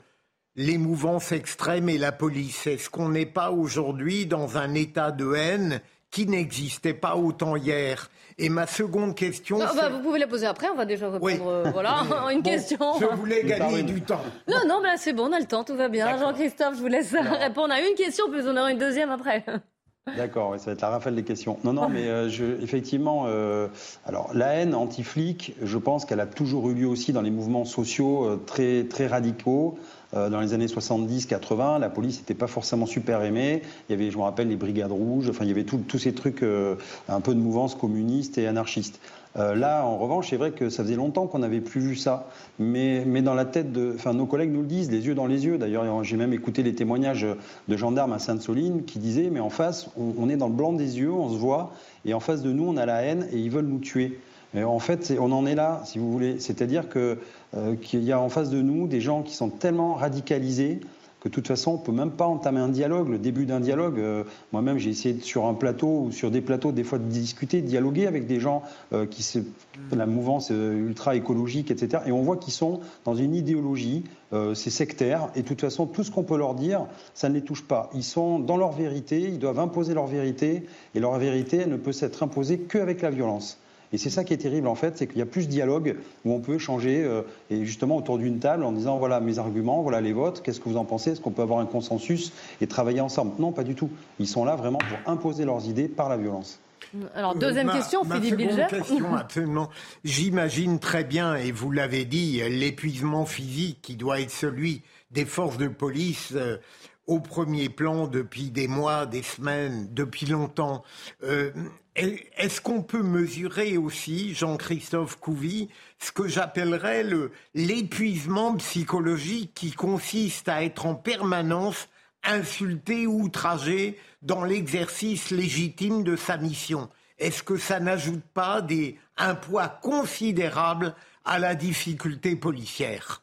les mouvances extrêmes et la police? Est-ce qu'on n'est pas aujourd'hui dans un état de haine qui n'existait pas autant hier et ma seconde question. Bah, vous pouvez la poser après, on va déjà répondre. Euh, voilà, une question. Je voulais gagner du temps. Non, non, mais c'est bon, on a le temps, tout va bien. Jean-Christophe, je vous laisse répondre à une question, puis on aura une deuxième après. D'accord, ça va être la rafale des questions. Non, non, mais euh, je, effectivement, euh, alors la haine anti-flic, je pense qu'elle a toujours eu lieu aussi dans les mouvements sociaux très, très radicaux. Euh, dans les années 70-80, la police n'était pas forcément super aimée. Il y avait, je me rappelle, les brigades rouges, enfin, il y avait tous ces trucs, euh, un peu de mouvance communiste et anarchiste. Euh, là, en revanche, c'est vrai que ça faisait longtemps qu'on n'avait plus vu ça. Mais, mais dans la tête de. Enfin, nos collègues nous le disent, les yeux dans les yeux. D'ailleurs, j'ai même écouté les témoignages de gendarmes à Sainte-Soline qui disaient Mais en face, on, est dans le blanc des yeux, on se voit, et en face de nous, on a la haine et ils veulent nous tuer. En fait, on en est là, si vous voulez. C'est-à-dire euh, qu'il y a en face de nous des gens qui sont tellement radicalisés que de toute façon, on ne peut même pas entamer un dialogue. Le début d'un dialogue, euh, moi-même, j'ai essayé sur un plateau ou sur des plateaux, des fois, de discuter, de dialoguer avec des gens euh, qui se, la mouvance ultra écologique, etc. Et on voit qu'ils sont dans une idéologie, c'est sectaire, et de toute façon, tout ce qu'on peut leur dire, ça ne les touche pas. Ils sont dans leur vérité, ils doivent imposer leur vérité, et leur vérité, elle ne peut s'être imposée qu'avec la violence. Et c'est ça qui est terrible en fait, c'est qu'il y a plus de dialogue où on peut échanger euh, et justement autour d'une table en disant voilà mes arguments, voilà les votes, qu'est-ce que vous en pensez, est-ce qu'on peut avoir un consensus et travailler ensemble? Non, pas du tout. Ils sont là vraiment pour imposer leurs idées par la violence. Alors, deuxième Ma- question, ma Philippe Bilger. question, absolument. J'imagine très bien, et vous l'avez dit, l'épuisement physique qui doit être celui des forces de police euh, au premier plan depuis des mois, des semaines, depuis longtemps. Euh, Est-ce qu'on peut mesurer aussi, Jean-Christophe Couvi, ce que j'appellerais le- l'épuisement psychologique qui consiste à être en permanence insulté ou outragé dans l'exercice légitime de sa mission? Est-ce que ça n'ajoute pas des, un poids considérable à la difficulté policière?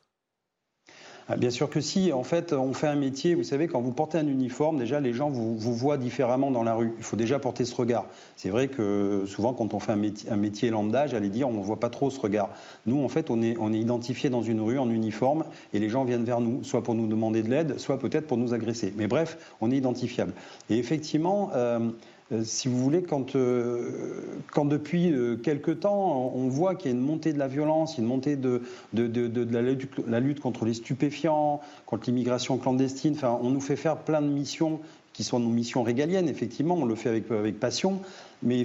Bien sûr que si. En fait, on fait un métier. Vous savez, quand vous portez un uniforme, déjà, les gens vous, vous voient différemment dans la rue. Il faut déjà porter ce regard. C'est vrai que souvent, quand on fait un métier, lambda, j'allais dire, on ne voit pas trop ce regard. Nous, en fait, on est, on est identifié dans une rue en uniforme et les gens viennent vers nous, soit pour nous demander de l'aide, soit peut-être pour nous agresser. Mais bref, on est identifiable. Et effectivement, euh, si vous voulez, quand, euh, depuis euh, quelque temps, on voit qu'il y a une montée de la violence, une montée de, la, lutte, contre les stupéfiants, contre l'immigration clandestine, enfin, on nous fait faire plein de missions qui sont nos missions régaliennes, effectivement, on le fait avec, passion, mais,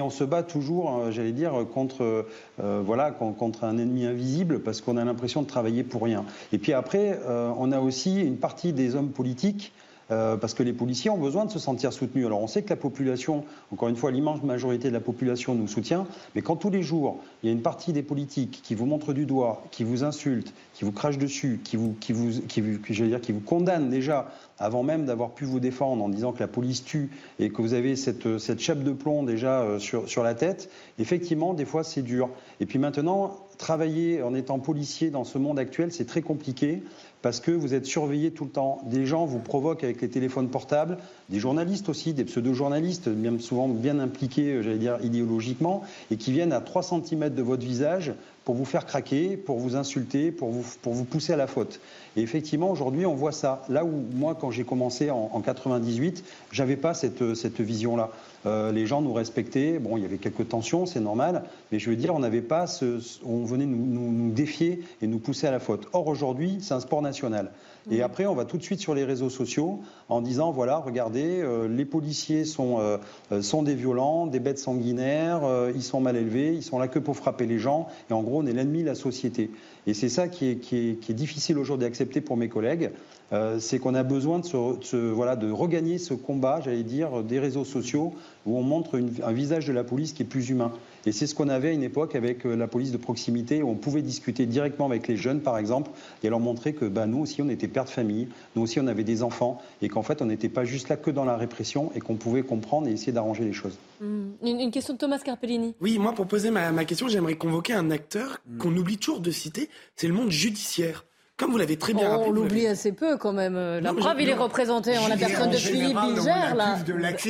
on se bat toujours, euh, j'allais dire, contre, euh, un ennemi invisible parce qu'on a l'impression de travailler pour rien. Et puis après, euh, on a aussi une partie des hommes politiques euh, parce que les policiers ont besoin de se sentir soutenus. Alors on sait que la population, encore une fois, l'immense majorité de la population nous soutient, mais quand tous les jours, il y a une partie des politiques qui vous montre du doigt, qui vous insulte, qui vous crache dessus, qui vous, qui vous, qui que j'allais dire, qui vous condamne déjà avant même d'avoir pu vous défendre en disant que la police tue et que vous avez cette, cette chape de plomb déjà euh, sur, sur la tête, effectivement, des fois, c'est dur. Et puis maintenant, travailler en étant policier dans ce monde actuel, c'est très compliqué parce que vous êtes surveillé tout le temps. Des gens vous provoquent avec les téléphones portables, des journalistes aussi, des pseudo-journalistes, bien souvent bien impliqués, j'allais dire, idéologiquement, et qui viennent à 3 cm de votre visage pour vous faire craquer, pour vous insulter, pour vous, pour vous pousser à la faute. Et effectivement, aujourd'hui, on voit ça. Là où moi, quand j'ai commencé en, en 98, j'avais pas cette, cette vision-là. Euh, les gens nous respectaient. Bon, il y avait quelques tensions, c'est normal, mais je veux dire, on n'avait pas ce, on venait nous défier et nous pousser à la faute. Or aujourd'hui, c'est un sport national. Et après, on va tout de suite sur les réseaux sociaux en disant voilà, regardez, euh, les policiers sont, euh, euh, sont des violents, des bêtes sanguinaires, euh, ils sont mal élevés, ils sont là que pour frapper les gens. Et en gros, on est l'ennemi de la société. Et c'est ça qui est, qui est- qui est difficile aujourd'hui d'accepter pour mes collègues. C'est qu'on a besoin de, se, de se- voilà, de regagner ce combat, j'allais dire, des réseaux sociaux où on montre une- un visage de la police qui est plus humain. Et c'est ce qu'on avait à une époque avec euh, la police de proximité, où on pouvait discuter directement avec les jeunes, par exemple, et leur montrer que bah, nous aussi, on était père de famille, nous aussi, on avait des enfants, et qu'en fait, on n'était pas juste là que dans la répression, et qu'on pouvait comprendre et essayer d'arranger les choses. Hmm. Une, une question de Thomas Carpellini. Oui, moi, pour poser ma, ma question, j'aimerais convoquer un acteur qu'on oublie toujours de citer, c'est le monde judiciaire. Comme vous l'avez très bien Oh, rappelé. on l'oublie assez peu quand même. La Non, preuve, je- il est représenté en la Je- personne de Philippe on Bilger. a Là.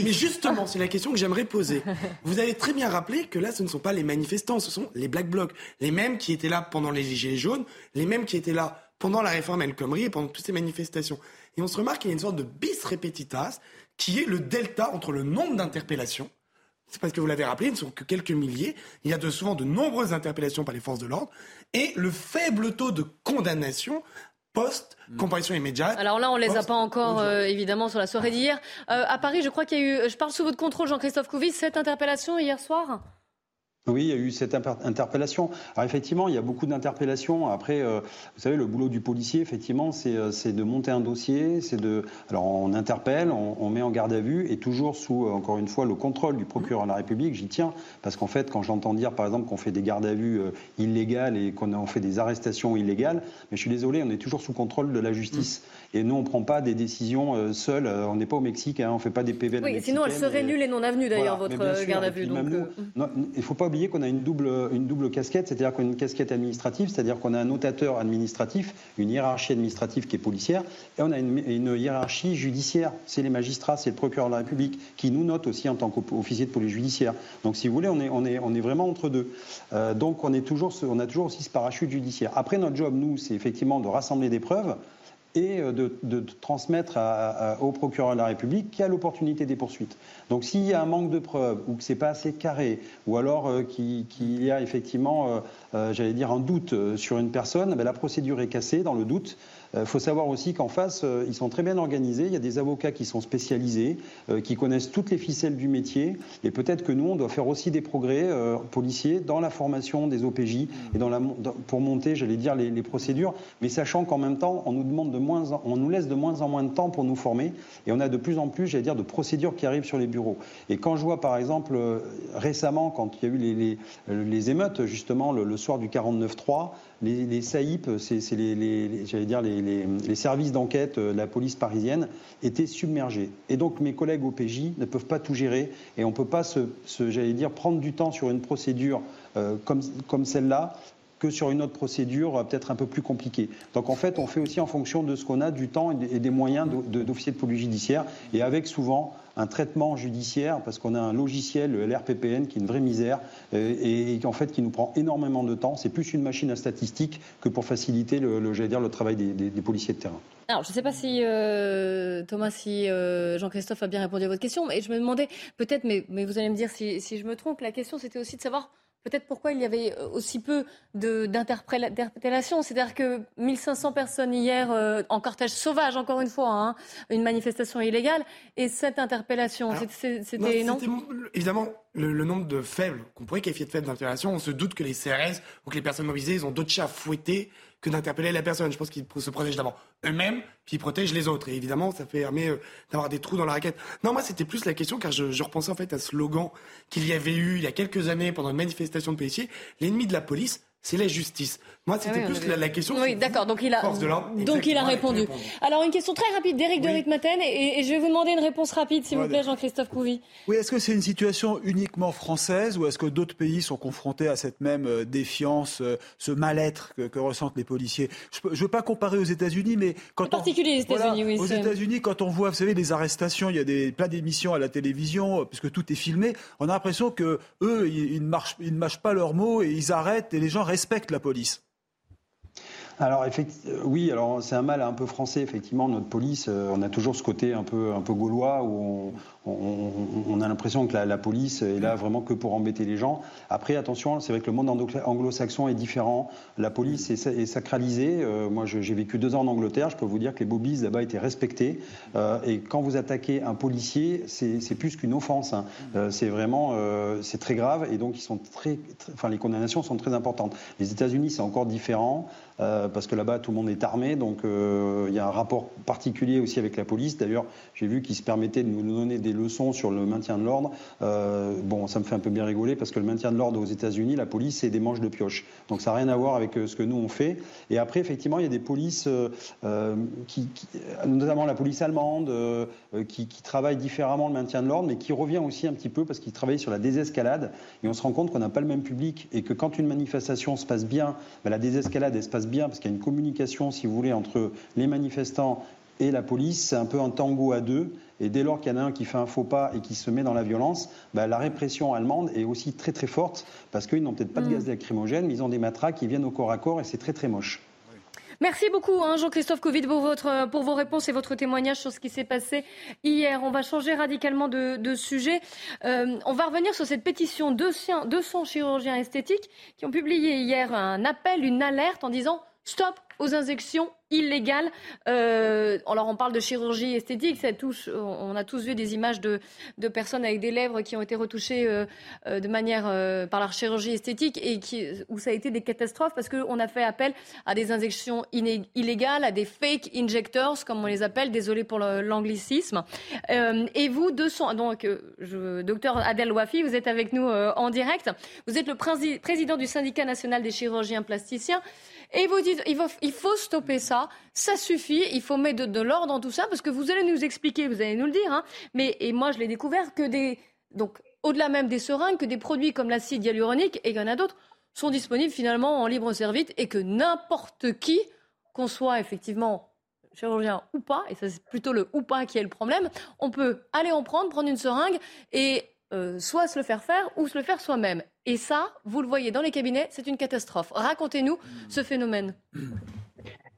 Mais justement, c'est la question que j'aimerais poser. Vous avez très bien rappelé que là, ce ne sont pas les manifestants, ce sont les Black Blocs. Les mêmes qui étaient là pendant les Gilets jaunes, les mêmes qui étaient là pendant la réforme El Khomri et pendant toutes ces manifestations. Et on se remarque qu'il y a une sorte de bis repetitas qui est le delta entre le nombre d'interpellations c'est parce que vous l'avez rappelé, ils ne sont que quelques milliers. Il y a de, souvent de nombreuses interpellations par les forces de l'ordre. Et le faible taux de condamnation post-comparution immédiate. Alors là, on les a pas encore, euh, évidemment, sur la soirée d'hier. Euh, à Paris, je crois qu'il y a eu, je parle sous votre contrôle, Jean-Christophe Couvis, cette interpellation hier soir? Oui, il y a eu cette interpellation. Alors effectivement, il y a beaucoup d'interpellations. Après, euh, vous savez, le boulot du policier, effectivement, c'est euh, c'est de monter un dossier, c'est de... Alors on interpelle, on, met en garde à vue, et toujours sous, euh, encore une fois, le contrôle du procureur de la République. J'y tiens, parce qu'en fait, quand j'entends dire, par exemple, qu'on fait des gardes à vue illégales et qu'on fait des arrestations illégales, mais je suis désolé, on est toujours sous contrôle de la justice. Et nous, on ne prend pas des décisions euh, seuls. Euh, On n'est pas au Mexique, hein, on ne fait pas des PV Oui, sinon elle serait et- nulle et non avenue d'ailleurs, voilà, votre euh, sûr, garde à vue. Donc, même nous, euh, non, il ne faut pas oublier qu'on a une double, une double casquette, c'est-à-dire qu'on a une casquette administrative, c'est-à-dire qu'on a un notateur administratif, une hiérarchie administrative qui est policière, et on a une, une hiérarchie judiciaire. C'est les magistrats, c'est le procureur de la République qui nous note aussi en tant qu'officier de police judiciaire. Donc, si vous voulez, on est, on est, on est vraiment entre deux. Euh, donc, on, est toujours, on a toujours aussi ce parachute judiciaire. Après, notre job, nous, c'est effectivement de rassembler des preuves et euh, de, transmettre au procureur de la République qui a l'opportunité des poursuites. Donc s'il y a un manque de preuves ou que c'est pas assez carré ou alors euh, qu'il y a effectivement, euh, j'allais dire, un doute sur une personne, ben, la procédure est cassée dans le doute. Il euh, faut savoir aussi qu'en face, euh, ils sont très bien organisés. Il y a des avocats qui sont spécialisés, euh, qui connaissent toutes les ficelles du métier. Et peut-être que nous, on doit faire aussi des progrès policiers dans la formation des OPJ et pour monter, j'allais dire, les, procédures. Mais sachant qu'en même temps, on nous demande de moins, on nous laisse de moins en moins de temps pour nous former. Et on a de plus en plus, j'allais dire, de procédures qui arrivent sur les bureaux. Et quand je vois, par exemple, récemment, quand il y a eu les, émeutes, justement, le soir du 49-3, les, SAIP, c'est les, j'allais dire les, services d'enquête de la police parisienne, étaient submergés. Et donc mes collègues au PJ ne peuvent pas tout gérer et on ne peut pas se, prendre du temps sur une procédure euh, comme, comme celle-là que sur une autre procédure euh, peut-être un peu plus compliquée. Donc en fait, on fait aussi en fonction de ce qu'on a, du temps et des moyens d'officiers de, police judiciaire, et avec souvent un traitement judiciaire, parce qu'on a un logiciel, le LRPPN, qui est une vraie misère, euh, et, en fait qui nous prend énormément de temps. C'est plus une machine à statistiques que pour faciliter le, travail des, policiers de terrain. Alors, je ne sais pas si, euh, Thomas, si Jean-Christophe a bien répondu à votre question, mais je me demandais, peut-être, mais, vous allez me dire si je me trompe, la question c'était aussi de savoir peut-être pourquoi il y avait euh, aussi peu d'interpellations. C'est-à-dire que 1500 personnes hier euh, en cortège sauvage, encore une fois, hein, une manifestation illégale, et cette interpellation, c'était non, Évidemment, le, nombre de faibles, qu'on pourrait qualifier de faibles d'interpellation, on se doute que les CRS ou que les personnes mobilisées, ils ont d'autres chats à fouetter que d'interpeller la personne. Je pense qu'ils se protègent d'abord eux-mêmes, puis ils protègent les autres. Et évidemment, ça permet euh, d'avoir des trous dans la raquette. Non, moi, c'était plus la question, car je, je, repensais en fait à ce slogan qu'il y avait eu il y a quelques années pendant une manifestation de policiers. L'ennemi de la police, c'est la justice. Moi, ah c'était plus la, question. Oui, d'accord. Donc il a, donc il a répondu. Alors une question très rapide d'Éric de Ritmaten, et, je vais vous demander une réponse rapide, s'il vous plaît, Jean-Christophe Couvi. Oui, est-ce que c'est une situation uniquement française, ou est-ce que d'autres pays sont confrontés à cette même euh, défiance, euh, ce mal-être que, ressentent les policiers? Je ne veux pas comparer aux États-Unis, mais quand en particulier les États-Unis, oui. Aux États-Unis, quand on voit, vous savez, des arrestations, il y a des plein d'émissions à la télévision, puisque tout est filmé, on a l'impression que eux, ils, ils ne marchent, ils ne mâchent pas leurs mots et ils arrêtent et les gens respectent la police. Alors oui, alors c'est un mal un peu français effectivement. Notre police, euh, on a toujours ce côté un peu un peu gaulois où on, a l'impression que la, police est là vraiment que pour embêter les gens. Après, attention, c'est vrai que le monde anglo-saxon est différent. La police est, sacralisée. Euh, moi, j'ai vécu deux ans en Angleterre. Je peux vous dire que les bobbies là-bas étaient respectés. Euh, et quand vous attaquez un policier, c'est plus qu'une offense. Hein. c'est vraiment, c'est très grave. Et donc, ils sont très, enfin, les condamnations sont très importantes. Les États-Unis, c'est encore différent. Euh, parce que là-bas tout le monde est armé, donc euh, il y a un rapport particulier aussi avec la police. D'ailleurs, j'ai vu qu'ils se permettaient de nous donner des leçons sur le maintien de l'ordre. Euh, bon, ça me fait un peu bien rigoler parce que le maintien de l'ordre aux États-Unis, la police, c'est des manches de pioche. Donc ça n'a rien à voir avec ce que nous on fait. Et après, effectivement, il y a des polices, qui, notamment la police allemande, qui, qui travaillent différemment le maintien de l'ordre, mais qui revient aussi un petit peu parce qu'ils travaillent sur la désescalade. Et on se rend compte qu'on n'a pas le même public et que quand une manifestation se passe bien, ben, la désescalade, elle se passe bien parce qu'il y a une communication, si vous voulez, entre les manifestants et la police. C'est un peu un tango à deux. Et dès lors qu'il y en a un qui fait un faux pas et qui se met dans la violence, bah, la répression allemande est aussi très très forte parce qu'ils n'ont peut-être pas de mm. gaz lacrymogène, mais ils ont des matraques qui viennent au corps à corps et c'est très très moche. Merci beaucoup, hein, Jean-Christophe Covid, pour, votre, pour vos réponses et votre témoignage sur ce qui s'est passé hier. On va changer radicalement de, sujet. Euh, on va revenir sur cette pétition de 200 chirurgiens esthétiques qui ont publié hier un appel, une alerte en disant stop aux injections illégales. Euh, alors on parle de chirurgie esthétique, ça touche, on a tous vu des images de, de personnes avec des lèvres qui ont été retouchées euh, euh, de manière par la chirurgie esthétique et où ça a été des catastrophes parce qu'on a fait appel à des injections illégales, à des fake injectors comme on les appelle, désolé pour l'anglicisme. et vous, 200, donc docteur Adèle Wafi, vous êtes avec nous en direct. Vous êtes le président du syndicat national des chirurgiens plasticiens. Et vous dites, il, faut stopper ça, ça suffit, il faut mettre de, l'ordre dans tout ça, parce que vous allez nous expliquer, vous allez nous le dire, hein, mais et moi je l'ai découvert que des, donc au-delà même des seringues, que des produits comme l'acide hyaluronique, et il y en a d'autres, sont disponibles finalement en libre service et que n'importe qui, qu'on soit effectivement chirurgien ou pas, et c'est plutôt le ou pas qui est le problème, on peut aller en prendre, prendre une seringue et euh, soit se le faire faire ou se le faire soi-même. Et ça, vous le voyez dans les cabinets, c'est une catastrophe. Racontez-nous ce phénomène.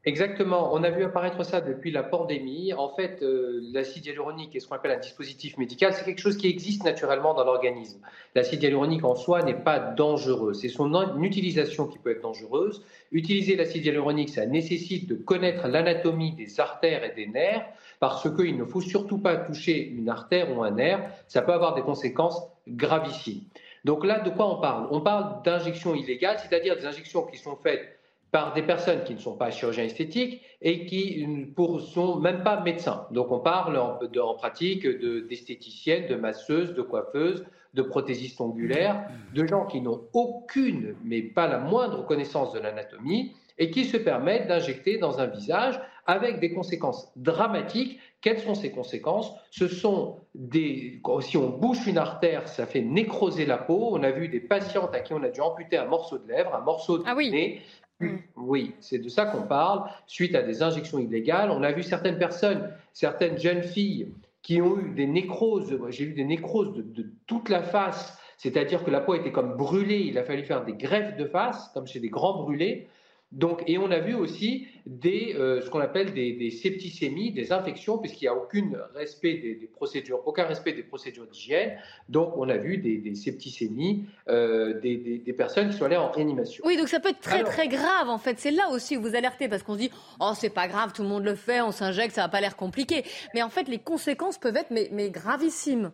Exactement. On a vu apparaître ça depuis la pandémie. En fait, euh, l'acide hyaluronique est ce qu'on appelle un dispositif médical. C'est quelque chose qui existe naturellement dans l'organisme. L'acide hyaluronique en soi n'est pas dangereux. C'est son utilisation qui peut être dangereuse. Utiliser l'acide hyaluronique, ça nécessite de connaître l'anatomie des artères et des nerfs parce qu'il ne faut surtout pas toucher une artère ou un nerf. Ça peut avoir des conséquences gravissimes. Donc là, de quoi on parle? On parle d'injections illégales, c'est-à-dire des injections qui sont faites par des personnes qui ne sont pas chirurgiens esthétiques et qui ne sont même pas médecins. Donc on parle en, pratique d'esthéticiennes, de, masseuses, de coiffeuses, de prothésistes ongulaires, de gens qui n'ont aucune, mais pas la moindre connaissance de l'anatomie et qui se permettent d'injecter dans un visage avec des conséquences dramatiques. Quelles sont ces conséquences? Ce sont des. Si on bouche une artère, ça fait nécroser la peau. On a vu des patientes à qui on a dû amputer un morceau de lèvre, un morceau de ah nez. Mm. Oui, c'est de ça qu'on parle, suite à des injections illégales. On a vu certaines personnes, certaines jeunes filles qui ont eu des nécroses, j'ai vu des nécroses de, toute la face, c'est-à-dire que la peau était comme brûlée, il a fallu faire des greffes de face, comme chez des grands brûlés. Donc, et on a vu aussi des, euh, ce qu'on appelle des, des, septicémies, des infections, puisqu'il n'y a aucun respect des, procédures, aucun respect des procédures d'hygiène. Donc, on a vu des, septicémies, euh, des, personnes qui sont allées en réanimation. Oui, donc ça peut être très très grave en fait. C'est là aussi où vous alertez parce qu'on se dit oh c'est pas grave, tout le monde le fait, on s'injecte, ça va pas l'air compliqué. Mais en fait, les conséquences peuvent être mais, mais gravissimes.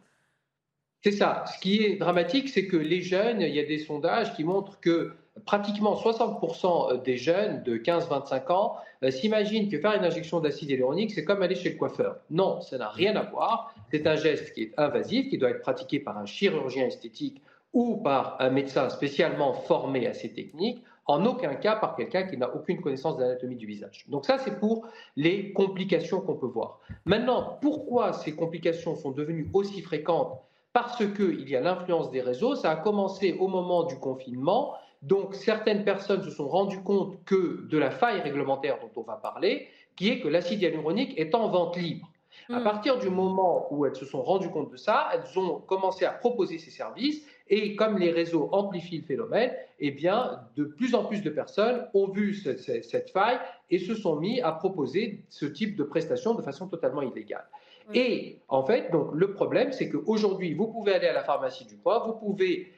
C'est ça. Ce qui est dramatique, c'est que les jeunes, il y a des sondages qui montrent que pratiquement 60% euh, des jeunes de 15-25 ans euh, s'imaginent que faire une injection d'acide hyaluronique, c'est comme aller chez le coiffeur. Non, ça n'a rien à voir. C'est un geste qui est invasif, qui doit être pratiqué par un chirurgien esthétique ou par un médecin spécialement formé à ces techniques, en aucun cas par quelqu'un qui n'a aucune connaissance de l'anatomie du visage. Donc ça, c'est pour les complications qu'on peut voir. Maintenant, pourquoi ces complications sont devenues aussi fréquentes? Parce qu'il y a l'influence des réseaux. Ça a commencé au moment du confinement donc certaines personnes se sont rendues compte que de la faille réglementaire dont on va parler, qui est que l'acide hyaluronique est en vente libre. À hmm. partir du moment où elles se sont rendues compte de ça, elles ont commencé à proposer ces services et comme les réseaux amplifient le phénomène, eh bien, de plus en plus de personnes ont vu cette, faille et se sont mis à proposer ce type de prestations de façon totalement illégale. Et en fait, donc, le problème, c'est qu'aujourd'hui, vous pouvez aller à la pharmacie du coin, vous pouvez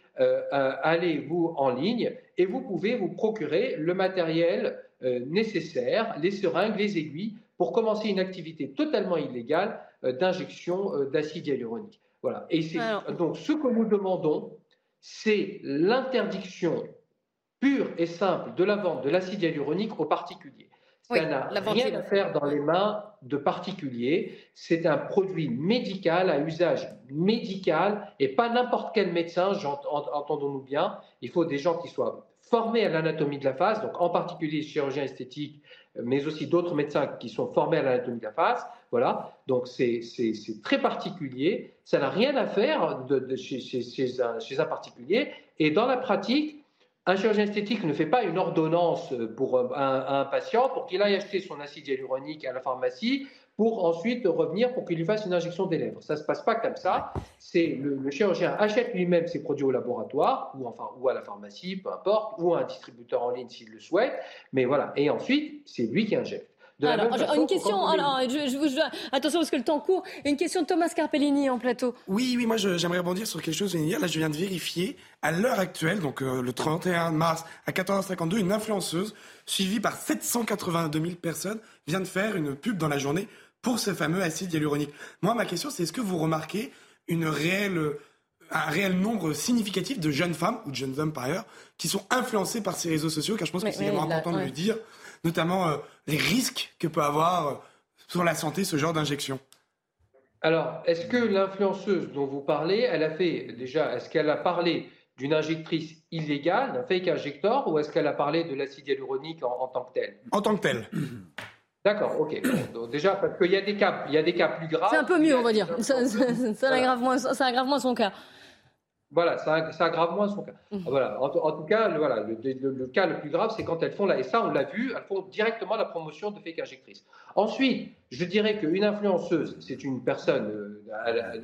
allez-vous en ligne et vous pouvez vous procurer le matériel euh, nécessaire, les seringues, les aiguilles, pour commencer une activité totalement illégale d'injection d'acide hyaluronique. Voilà. Et c'est donc ce que nous demandons, c'est l'interdiction pure et simple de la vente de l'acide hyaluronique aux particuliers. Ça n'a rien à faire dans les mains de particuliers. C'est un produit médical à usage médical et pas n'importe quel médecin, entendons-nous bien. Il faut des gens qui soient formés à l'anatomie de la face, donc en particulier les chirurgiens esthétiques, mais aussi d'autres médecins qui sont formés à l'anatomie de la face. Voilà, donc c'est très particulier. Ça n'a rien à faire de, chez, chez, un, chez un particulier. Et dans la pratique, un chirurgien esthétique ne fait pas une ordonnance pour un, patient pour qu'il aille acheter son acide hyaluronique à la pharmacie pour ensuite revenir pour qu'il lui fasse une injection des lèvres. Ça ne se passe pas comme ça. C'est le, chirurgien achète lui-même ses produits au laboratoire ou, à la pharmacie, peu importe, ou à un distributeur en ligne s'il le souhaite. Mais voilà. Et ensuite, c'est lui qui injecte alors, une question, alors, je, attention parce que le temps court, une question de Thomas Carpellini en plateau. Oui, oui, moi j'aimerais rebondir sur quelque chose. Là, je viens de vérifier, à l'heure actuelle, donc euh, le 31 mars à 14h52, une influenceuse suivie par 782 000 personnes vient de faire une pub dans la journée pour ce fameux acide hyaluronique. Moi, ma question, c'est est-ce que vous remarquez une réelle un réel nombre significatif de jeunes femmes, ou de jeunes hommes par ailleurs, qui sont influencés par ces réseaux sociaux, car je pense que c'est vraiment important de le dire, notamment euh, les risques que peut avoir euh, sur la santé ce genre d'injection Alors, est-ce que l'influenceuse dont vous parlez, elle a fait déjà, est-ce qu'elle a parlé d'une injectrice illégale, d'un fake injector, ou est-ce qu'elle a parlé de l'acide hyaluronique en, tant que tel? En tant que tel. D'accord, ok. donc déjà, parce qu'il y a des cas, il y a des cas plus graves. C'est un peu mieux, on va dire. Ça, ça, aggrave moins, ça aggrave moins son cas. Voilà, ça, ça, aggrave moins son cas. Mmh. Voilà. En, tout cas, le, voilà, le, cas le plus grave, c'est quand elles font là, et ça, on l'a vu, elles font directement la promotion de fake injectrices. Ensuite, je dirais qu'une influenceuse, c'est une personne, euh,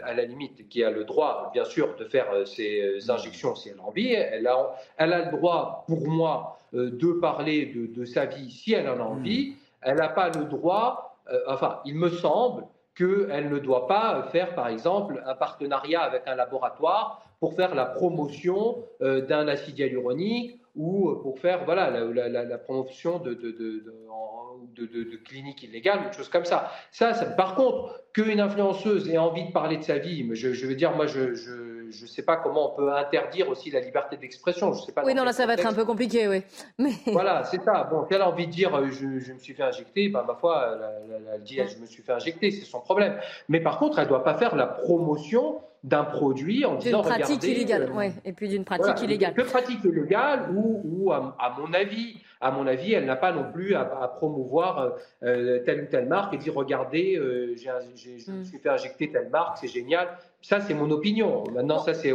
à, la, limite, qui a le droit, bien sûr, de faire euh, ses euh, injections si elle a envie. Elle a, elle a le droit, pour moi, de parler de, sa vie si elle en a envie. Mmh. elle n'a pas le droit, euh, enfin, il me semble qu'elle ne doit pas faire, par exemple, un partenariat avec un laboratoire pour faire la promotion euh, d'un acide hyaluronique ou pour faire voilà, la, promotion de, de, de, cliniques illégales ou de choses comme ça. Ça, ça par contre, qu'une influenceuse ait envie de parler de sa vie, je, je veux dire, moi, je je ne sais pas comment on peut interdire aussi la liberté d'expression. Je sais pas oui, non, là, ça va être un peu compliqué, oui. Mais... Voilà, c'est ça. Bon, si elle a envie de dire euh, je, me suis fait injecter, bah, ma foi, elle, dit je me suis fait injecter, c'est son problème. Mais par contre, elle ne doit pas faire la promotion d'un produit en disant D'une pratique illégale, euh, oui, et puis d'une pratique illégale. De pratique illégale ou, ou à, mon avis, à mon avis, elle n'a pas non plus à, promouvoir euh, telle ou telle marque et dire regardez, je me mm. suis fait injecter telle marque, c'est génial. Ça, c'est mon opinion. Maintenant, ça, c'est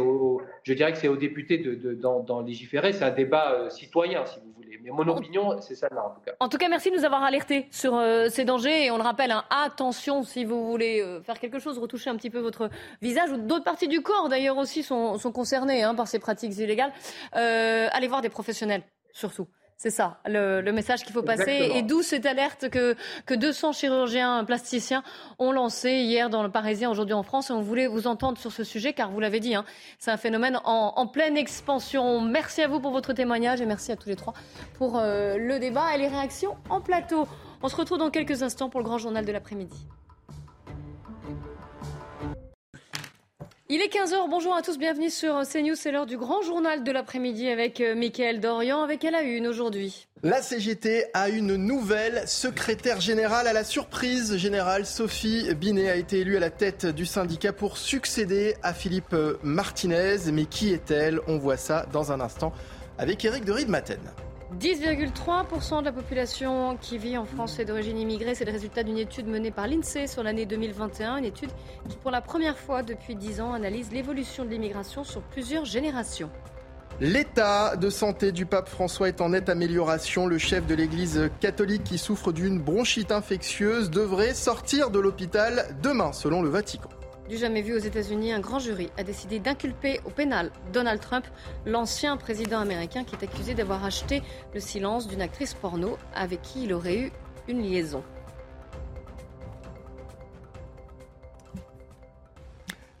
je dirais que c'est aux députés d'en de, légiférer. C'est un débat euh, citoyen, si vous voulez. Mais mon opinion, c'est celle-là, en tout cas. En tout cas, merci de nous avoir alertés sur euh, ces dangers. Et on le rappelle, hein, attention si vous voulez euh, faire quelque chose, retoucher un petit peu votre visage ou d'autres parties du corps, d'ailleurs, aussi sont, sont concernées hein, par ces pratiques illégales. allez voir des professionnels, surtout. C'est ça, le, message qu'il faut passer. Et d'où cette alerte que, que 200 chirurgiens plasticiens ont lancé hier dans le Parisien, aujourd'hui en France. Et on voulait vous entendre sur ce sujet, car vous l'avez dit, hein, c'est un phénomène en, pleine expansion. Merci à vous pour votre témoignage et merci à tous les trois pour euh, le débat et les réactions en plateau. On se retrouve dans quelques instants pour le grand journal de l'après-midi. Il est 15h, bonjour à tous, bienvenue sur CNews, c'est l'heure du grand journal de l'après-midi avec euh, Mickaël Dorian, avec elle à une aujourd'hui. La CGT a une nouvelle secrétaire générale à la surprise générale. Sophie Binet a été élue à la tête du syndicat pour succéder à Philippe Martinez. Mais qui est-elle? On voit ça dans un instant avec Eric de Riedmaten. 10,3% de la population qui vit en France est d'origine immigrée. C'est le résultat d'une étude menée par l'INSEE sur l'année 2021. Une étude qui, pour la première fois depuis 10 ans, analyse l'évolution de l'immigration sur plusieurs générations. L'état de santé du pape François est en nette amélioration. Le chef de l'Église catholique qui souffre d'une bronchite infectieuse devrait sortir de l'hôpital demain, selon le Vatican. Du jamais vu aux États-Unis, un grand jury a décidé d'inculper au pénal Donald Trump, l'ancien président américain qui est accusé d'avoir acheté le silence d'une actrice porno avec qui il aurait eu une liaison.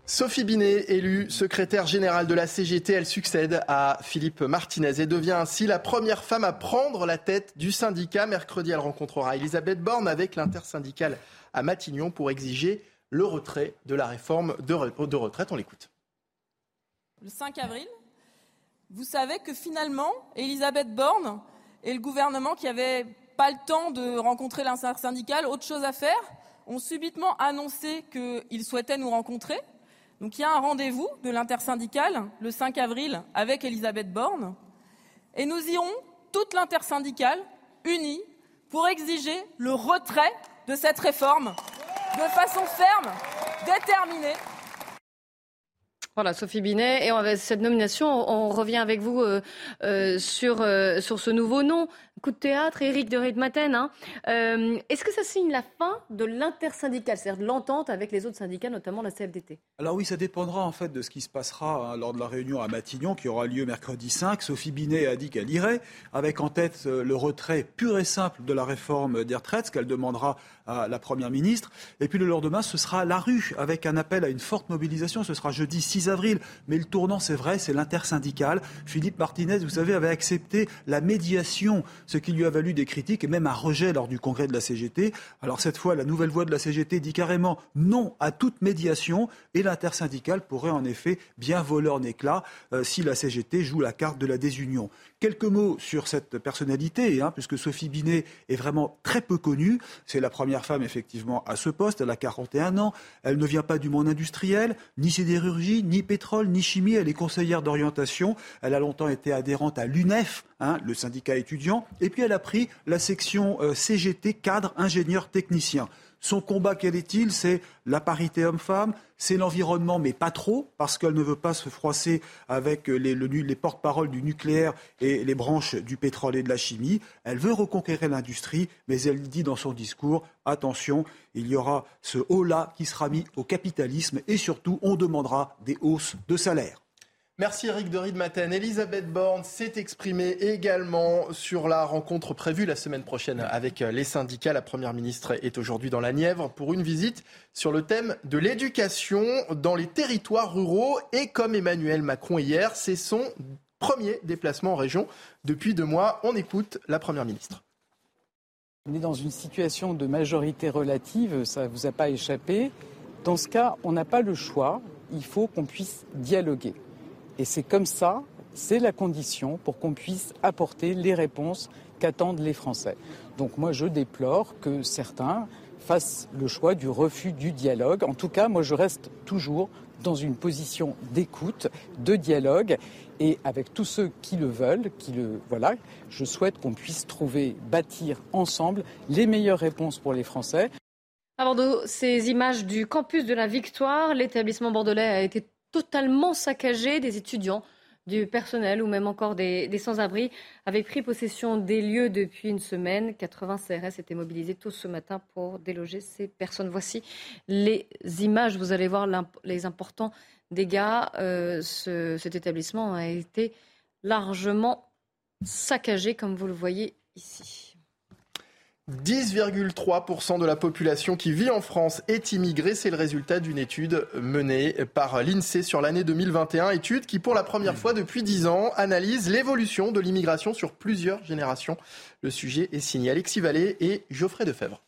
Sophie Binet, élue secrétaire générale de la CGT, elle succède à Philippe Martinez et devient ainsi la première femme à prendre la tête du syndicat. Mercredi, elle rencontrera Elisabeth Borne avec l'intersyndicale à Matignon pour exiger le retrait de la réforme de, retraite. On l'écoute. Le 5 avril, vous savez que finalement, Elisabeth Borne et le gouvernement qui n'avaient pas le temps de rencontrer l'intersyndicale, autre chose à faire, ont subitement annoncé qu'ils souhaitaient nous rencontrer. Donc il y a un rendez-vous de l'intersyndicale le 5 avril avec Elisabeth Borne. Et nous irons, toute l'intersyndicale, unie, pour exiger le retrait de cette réforme de façon ferme, déterminée. Voilà, Sophie Binet. Et avec cette nomination, on revient avec vous euh, euh, euh, sur ce nouveau nom coup de théâtre, Éric de Riedmaten. Hein. Euh, est-ce que ça signe la fin de l'intersyndicale, c'est-à-dire de l'entente avec les autres syndicats, notamment la CFDT Alors oui, ça dépendra en fait de ce qui se passera hein, lors de la réunion à Matignon qui aura lieu mercredi 5. Sophie Binet a dit qu'elle irait, avec en tête euh, le retrait pur et simple de la réforme des retraites, ce qu'elle demandera à la Première ministre. Et puis le lendemain, ce sera la rue, avec un appel à une forte mobilisation. Ce sera jeudi 6 avril. Mais le tournant, c'est vrai, c'est l'intersyndicale. Philippe Martinez, vous savez, avait accepté la médiation ce qui lui a valu des critiques et même un rejet lors du congrès de la CGT. Alors cette fois, la nouvelle voix de la CGT dit carrément non à toute médiation et l'intersyndicale pourrait en effet bien voler en éclats euh, si la CGT joue la carte de la désunion. Quelques mots sur cette personnalité, hein, puisque Sophie Binet est vraiment très peu connue. C'est la première femme effectivement à ce poste. Elle a 41 ans. Elle ne vient pas du monde industriel, ni sidérurgie, ni pétrole, ni chimie. Elle est conseillère d'orientation. Elle a longtemps été adhérente à l'UNEF, hein, le syndicat étudiant. Et puis elle a pris la section euh, CGT, cadre ingénieur technicien. Son combat, quel est-il? C'est la parité homme-femme, c'est l'environnement, mais pas trop, parce qu'elle ne veut pas se froisser avec les, les porte-paroles du nucléaire et les branches du pétrole et de la chimie. Elle veut reconquérir l'industrie, mais elle dit dans son discours, attention, il y aura ce haut-là qui sera mis au capitalisme et surtout, on demandera des hausses de salaire. Merci Eric de Riedmaten. Elisabeth Borne s'est exprimée également sur la rencontre prévue la semaine prochaine avec les syndicats. La Première ministre est aujourd'hui dans la Nièvre pour une visite sur le thème de l'éducation dans les territoires ruraux. Et comme Emmanuel Macron hier, c'est son premier déplacement en région depuis deux mois. On écoute la Première ministre. On est dans une situation de majorité relative, ça ne vous a pas échappé. Dans ce cas, on n'a pas le choix, il faut qu'on puisse dialoguer. Et c'est comme ça, c'est la condition pour qu'on puisse apporter les réponses qu'attendent les Français. Donc moi, je déplore que certains fassent le choix du refus du dialogue. En tout cas, moi, je reste toujours dans une position d'écoute, de dialogue, et avec tous ceux qui le veulent, qui le voilà, je souhaite qu'on puisse trouver, bâtir ensemble les meilleures réponses pour les Français. À ces images du campus de la Victoire, l'établissement bordelais a été totalement saccagé. Des étudiants, du personnel ou même encore des, sans-abri avaient pris possession des lieux depuis une semaine. 80 CRS étaient mobilisés tôt ce matin pour déloger ces personnes. Voici les images. Vous allez voir les importants dégâts. Euh, cet établissement a été largement saccagé, comme vous le voyez ici. 10,3% de la population qui vit en France est immigrée. C'est le résultat d'une étude menée par l'INSEE sur l'année 2021. Étude qui, pour la première fois depuis 10 ans, analyse l'évolution de l'immigration sur plusieurs générations. Le sujet est signé Alexis Vallée et Geoffrey Defebvre.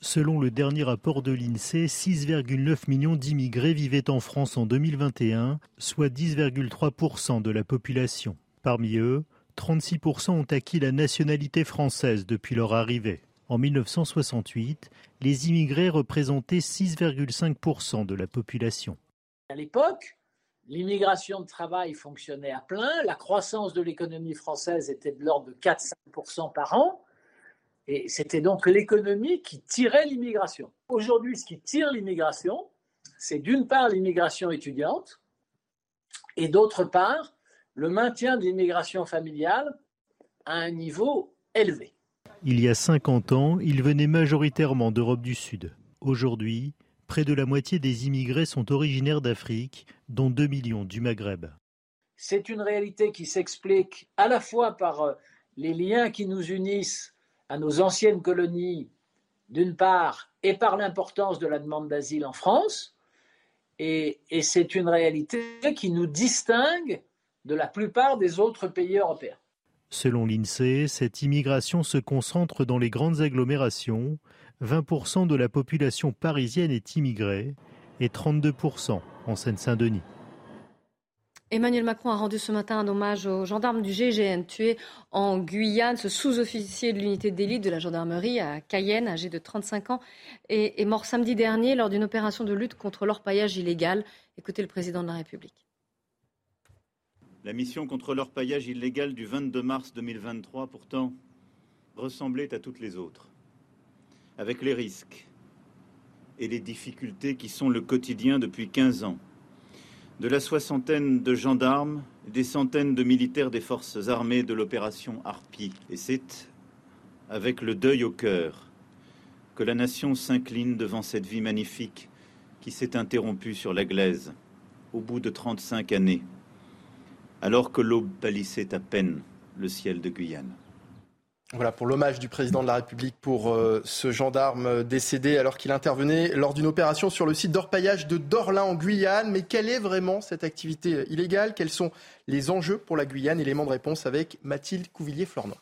Selon le dernier rapport de l'INSEE, 6,9 millions d'immigrés vivaient en France en 2021, soit 10,3% de la population. Parmi eux, 36% ont acquis la nationalité française depuis leur arrivée. En 1968, les immigrés représentaient 6,5% de la population. À l'époque, l'immigration de travail fonctionnait à plein, la croissance de l'économie française était de l'ordre de 4-5% par an, et c'était donc l'économie qui tirait l'immigration. Aujourd'hui, ce qui tire l'immigration, c'est d'une part l'immigration étudiante, et d'autre part le maintien de l'immigration familiale à un niveau élevé. Il y a 50 ans, ils venaient majoritairement d'Europe du Sud. Aujourd'hui, près de la moitié des immigrés sont originaires d'Afrique, dont 2 millions du Maghreb. C'est une réalité qui s'explique à la fois par euh, les liens qui nous unissent à nos anciennes colonies, d'une part, et par l'importance de la demande d'asile en France, et, et c'est une réalité qui nous distingue de la plupart des autres pays européens. Selon l'INSEE, cette immigration se concentre dans les grandes agglomérations. 20% de la population parisienne est immigrée et 32% en Seine-Saint-Denis. Emmanuel Macron a rendu ce matin un hommage aux gendarmes du GGN tués en Guyane. Ce sous-officier de l'unité d'élite de la gendarmerie à Cayenne, âgé de 35 ans, est, est mort samedi dernier lors d'une opération de lutte contre l'orpaillage illégal. Écoutez le président de la République. La mission contre l'orpaillage illégal du 22 mars 2023, pourtant, ressemblait à toutes les autres, avec les risques et les difficultés qui sont le quotidien depuis 15 ans. De la soixantaine de gendarmes, des centaines de militaires des forces armées de l'opération Harpie. Et c'est avec le deuil au cœur que la nation s'incline devant cette vie magnifique qui s'est interrompue sur la glaise au bout de 35 années alors que l'aube pâlissait à peine le ciel de Guyane. Voilà pour l'hommage du président de la République pour euh, ce gendarme décédé alors qu'il intervenait lors d'une opération sur le site d'orpaillage de Dorlin en Guyane. Mais quelle est vraiment cette activité illégale? Quels sont les enjeux pour la Guyane? Élément de réponse avec Mathilde Couvillier-Flornoy.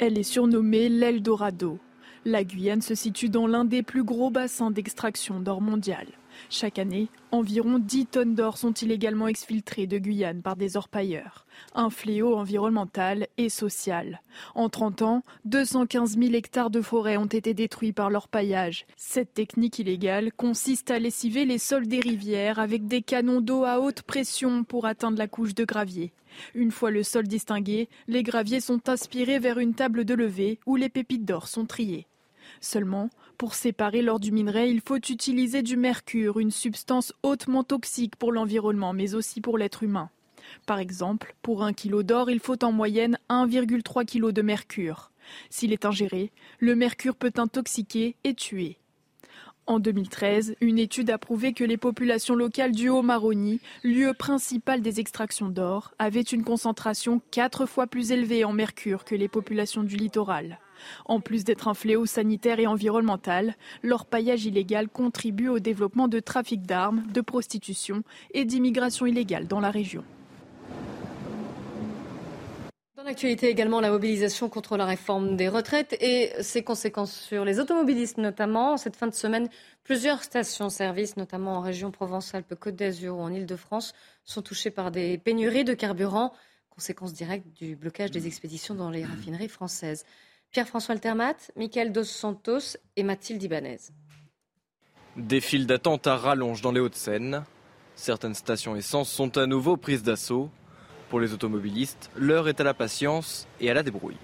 Elle est surnommée l'Eldorado. La Guyane se situe dans l'un des plus gros bassins d'extraction d'or mondial. Chaque année, environ 10 tonnes d'or sont illégalement exfiltrées de Guyane par des orpailleurs. Un fléau environnemental et social. En 30 ans, 215 000 hectares de forêt ont été détruits par l'orpaillage. Cette technique illégale consiste à lessiver les sols des rivières avec des canons d'eau à haute pression pour atteindre la couche de gravier. Une fois le sol distingué, les graviers sont aspirés vers une table de levée où les pépites d'or sont triées. Seulement, pour séparer l'or du minerai, il faut utiliser du mercure, une substance hautement toxique pour l'environnement, mais aussi pour l'être humain. Par exemple, pour un kilo d'or, il faut en moyenne 1,3 kg de mercure. S'il est ingéré, le mercure peut intoxiquer et tuer. En 2013, une étude a prouvé que les populations locales du Haut-Maroni, lieu principal des extractions d'or, avaient une concentration quatre fois plus élevée en mercure que les populations du littoral. En plus d'être un fléau sanitaire et environnemental, l'orpaillage illégal contribue au développement de trafic d'armes, de prostitution et d'immigration illégale dans la région. Dans l'actualité également, la mobilisation contre la réforme des retraites et ses conséquences sur les automobilistes notamment. Cette fin de semaine, plusieurs stations-service, notamment en région Provence-Alpes-Côte d'Azur ou en Ile-de-France, sont touchées par des pénuries de carburant, conséquence directe du blocage des expéditions dans les raffineries françaises. Pierre-François Altermat, Michael Dos Santos et Mathilde Ibanez. Des files d'attente à rallonge dans les Hauts-de-Seine. Certaines stations essence sont à nouveau prises d'assaut. Pour les automobilistes, l'heure est à la patience et à la débrouille.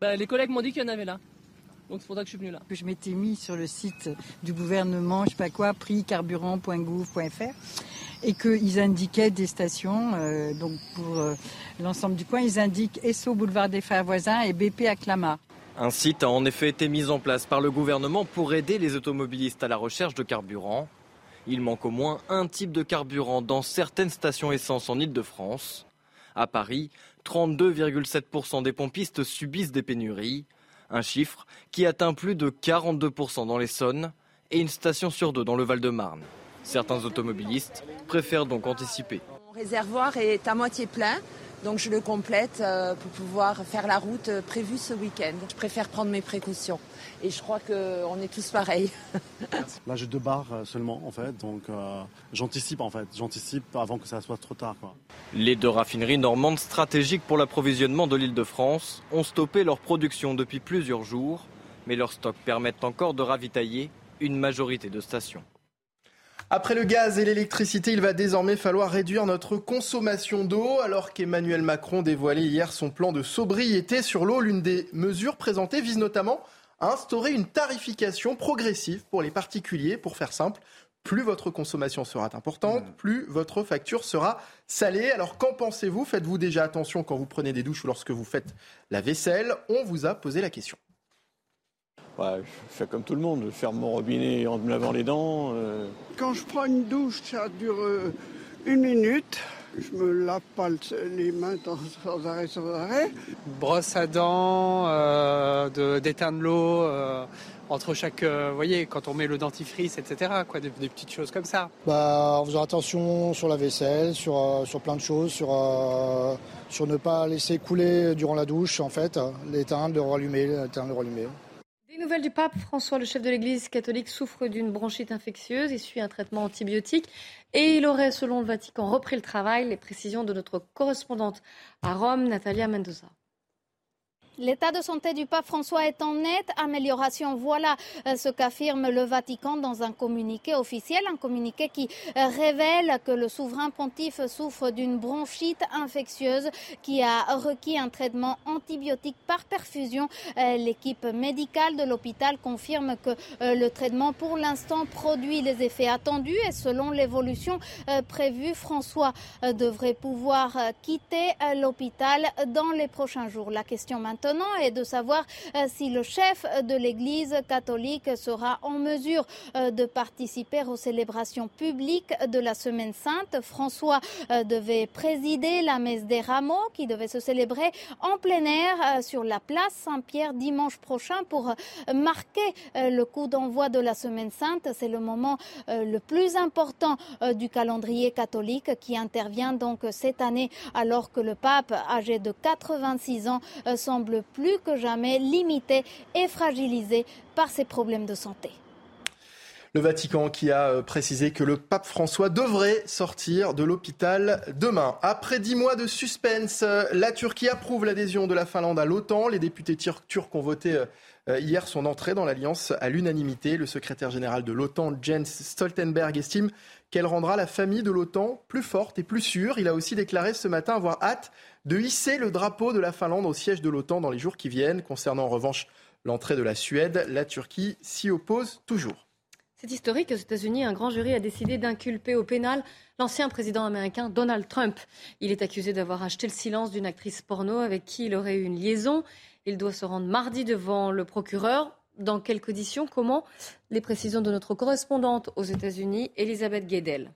Bah, les collègues m'ont dit qu'il y en avait là. Donc c'est pour ça que je suis venu là. Je m'étais mis sur le site du gouvernement, je sais pas quoi, prixcarburant.gouv.fr et qu'ils indiquaient des stations. Euh, donc pour euh, l'ensemble du coin, ils indiquent Esso boulevard des Frères Voisins et BP à Clamart. Un site a en effet été mis en place par le gouvernement pour aider les automobilistes à la recherche de carburant. Il manque au moins un type de carburant dans certaines stations essence en Ile-de-France. À Paris, 32,7% des pompistes subissent des pénuries, un chiffre qui atteint plus de 42% dans l'Essonne et une station sur deux dans le Val-de-Marne. Certains automobilistes préfèrent donc anticiper. Mon réservoir est à moitié plein, donc je le complète euh, pour pouvoir faire la route euh, prévue ce week-end. Je préfère prendre mes précautions et je crois qu'on est tous pareils. Là j'ai deux barres euh, seulement en fait, donc j'anticipe en fait, j'anticipe avant que ça soit trop tard. Quoi. Les deux raffineries normandes stratégiques pour l'approvisionnement de l'île de France ont stoppé leur production depuis plusieurs jours, mais leurs stocks permettent encore de ravitailler une majorité de stations. Après le gaz et l'électricité, il va désormais falloir réduire notre consommation d'eau. Alors qu'Emmanuel Macron dévoilait hier son plan de sobriété sur l'eau, l'une des mesures présentées vise notamment à instaurer une tarification progressive pour les particuliers. Pour faire simple, plus votre consommation sera importante, mmh. plus votre facture sera salée. Alors qu'en pensez-vous? Faites-vous déjà attention quand vous prenez des douches ou lorsque vous faites la vaisselle? On vous a posé la question. Je fais comme tout le monde, je ferme mon robinet en me lavant les dents. Euh, quand je prends une douche, ça dure euh, une minute. Je me lave pas les mains sans arrêt, sans arrêt. Brosse à dents, euh, d'éteindre l'eau euh, entre chaque, vous voyez, quand on met le dentifrice, etc. Quoi, des, petites choses comme ça. Bah, en faisant attention sur la vaisselle, sur, sur plein de choses, sur, sur ne pas laisser couler durant la douche, en fait, l'éteindre, le rallumer, l'éteindre, le rallumer. Des nouvelles du pape, François, le chef de l'Église catholique, souffre d'une bronchite infectieuse et suit un traitement antibiotique. Et il aurait, selon le Vatican, repris le travail. Les précisions de notre correspondante à Rome, Natalia Mendoza. L'état de santé du pape François est en nette amélioration. Voilà euh, ce qu'affirme le Vatican dans un communiqué officiel, un communiqué qui euh, révèle que le souverain pontife souffre d'une bronchite infectieuse qui a requis un traitement antibiotique par perfusion. Euh, l'équipe médicale de l'hôpital confirme que le traitement pour l'instant produit les effets attendus et selon l'évolution prévue, François devrait pouvoir quitter l'hôpital dans les prochains jours. La question maintenant est de savoir euh, si le chef de l'Église catholique sera en mesure euh, de participer aux célébrations publiques de la Semaine Sainte. François euh, devait présider la messe des rameaux qui devait se célébrer en plein air sur la place Saint-Pierre dimanche prochain pour marquer le coup d'envoi de la Semaine Sainte. C'est le moment le plus important du calendrier catholique qui intervient donc cette année alors que le pape âgé de 86 ans semble plus que jamais limité et fragilisé par ses problèmes de santé. Le Vatican qui a euh, précisé que le pape François devrait sortir de l'hôpital demain. Après dix mois de suspense, euh, la Turquie approuve l'adhésion de la Finlande à l'OTAN. Les députés turcs ont voté euh, hier son entrée dans l'alliance à l'unanimité. Le secrétaire général de l'OTAN, Jens Stoltenberg, estime qu'elle rendra la famille de l'OTAN plus forte et plus sûre. Il a aussi déclaré ce matin avoir hâte de hisser le drapeau de la Finlande au siège de l'OTAN dans les jours qui viennent. Concernant en revanche l'entrée de la Suède, la Turquie s'y oppose toujours. C'est historique. Aux États-Unis, un grand jury a décidé d'inculper au pénal l'ancien président américain Donald Trump. Il est accusé d'avoir acheté le silence d'une actrice porno avec qui il aurait eu une liaison. Il doit se rendre mardi devant le procureur. Dans quelles conditions? Comment? Les précisions de notre correspondante aux États-Unis, Elisabeth Guedel.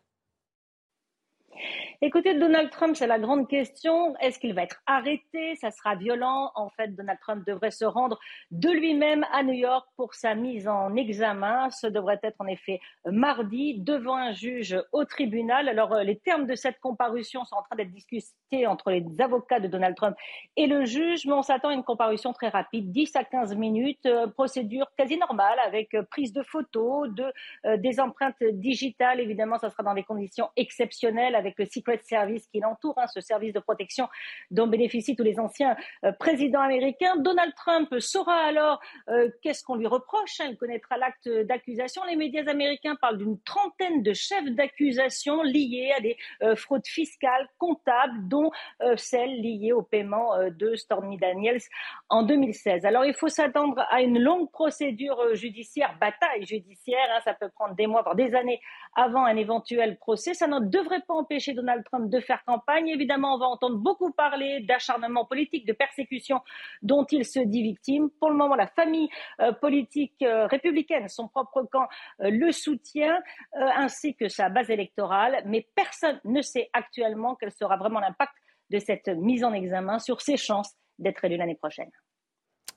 Écoutez, Donald Trump, c'est la grande question. Est-ce qu'il va être arrêté? Ça sera violent. En fait, Donald Trump devrait se rendre de lui-même à New York pour sa mise en examen. Ce devrait être en effet mardi devant un juge au tribunal. Alors, euh, les termes de cette comparution sont en train d'être discutés entre les avocats de Donald Trump et le juge, mais on s'attend à une comparution très rapide, 10 à 15 minutes, euh, procédure quasi normale avec euh, prise de photos, de, des empreintes digitales. Évidemment, ça sera dans des conditions exceptionnelles avec le Secret Service qui l'entoure, hein, ce service de protection dont bénéficient tous les anciens euh, présidents américains. Donald Trump saura alors euh, qu'est-ce qu'on lui reproche. Hein. il connaîtra l'acte d'accusation. Les médias américains parlent d'une trentaine de chefs d'accusation liés à des euh, fraudes fiscales, comptables, dont celle liée au paiement de Stormy Daniels en 2016. Alors il faut s'attendre à une longue procédure judiciaire, bataille judiciaire. Hein. ça peut prendre des mois, voire des années avant un éventuel procès. Ça ne devrait pas empêcher Donald Trump de faire campagne. Évidemment, on va entendre beaucoup parler d'acharnement politique, de persécution dont il se dit victime. Pour le moment, la famille euh, politique euh, républicaine, son propre camp, euh, le soutient, ainsi que sa base électorale. Mais personne ne sait actuellement quel sera vraiment l'impact de cette mise en examen sur ses chances d'être élu l'année prochaine.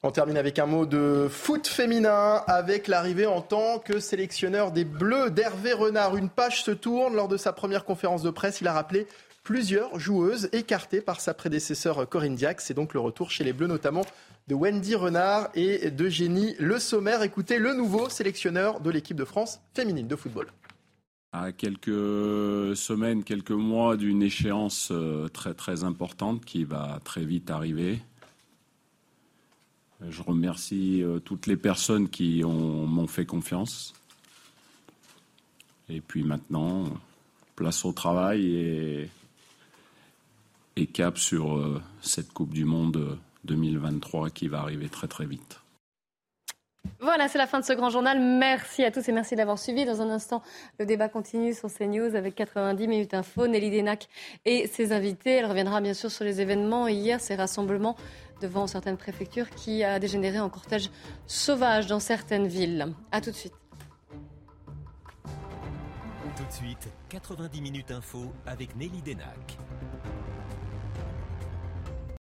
On termine avec un mot de foot féminin, avec l'arrivée en tant que sélectionneur des Bleus d'Hervé Renard. Une page se tourne lors de sa première conférence de presse. Il a rappelé plusieurs joueuses écartées par sa prédécesseur Corinne Diac. C'est donc le retour chez les Bleus, notamment de Wendy Renard et d'Eugénie Le Sommer. Écoutez le nouveau sélectionneur de l'équipe de France féminine de football. À quelques semaines, quelques mois d'une échéance euh, très très importante qui va très vite arriver, je remercie euh, toutes les personnes qui m'ont fait confiance. Et puis maintenant, place au travail et, cap sur euh, cette Coupe du Monde 2023 qui va arriver très très vite. Voilà, c'est la fin de ce grand journal. Merci à tous et merci d'avoir suivi. Dans un instant, le débat continue sur CNews avec 90 minutes info. Nelly Denac et ses invités. Elle reviendra bien sûr sur les événements hier, ces rassemblements devant certaines préfectures qui a dégénéré en cortège sauvage dans certaines villes. A tout de suite. Tout de suite, 90 minutes info avec Nelly Denac.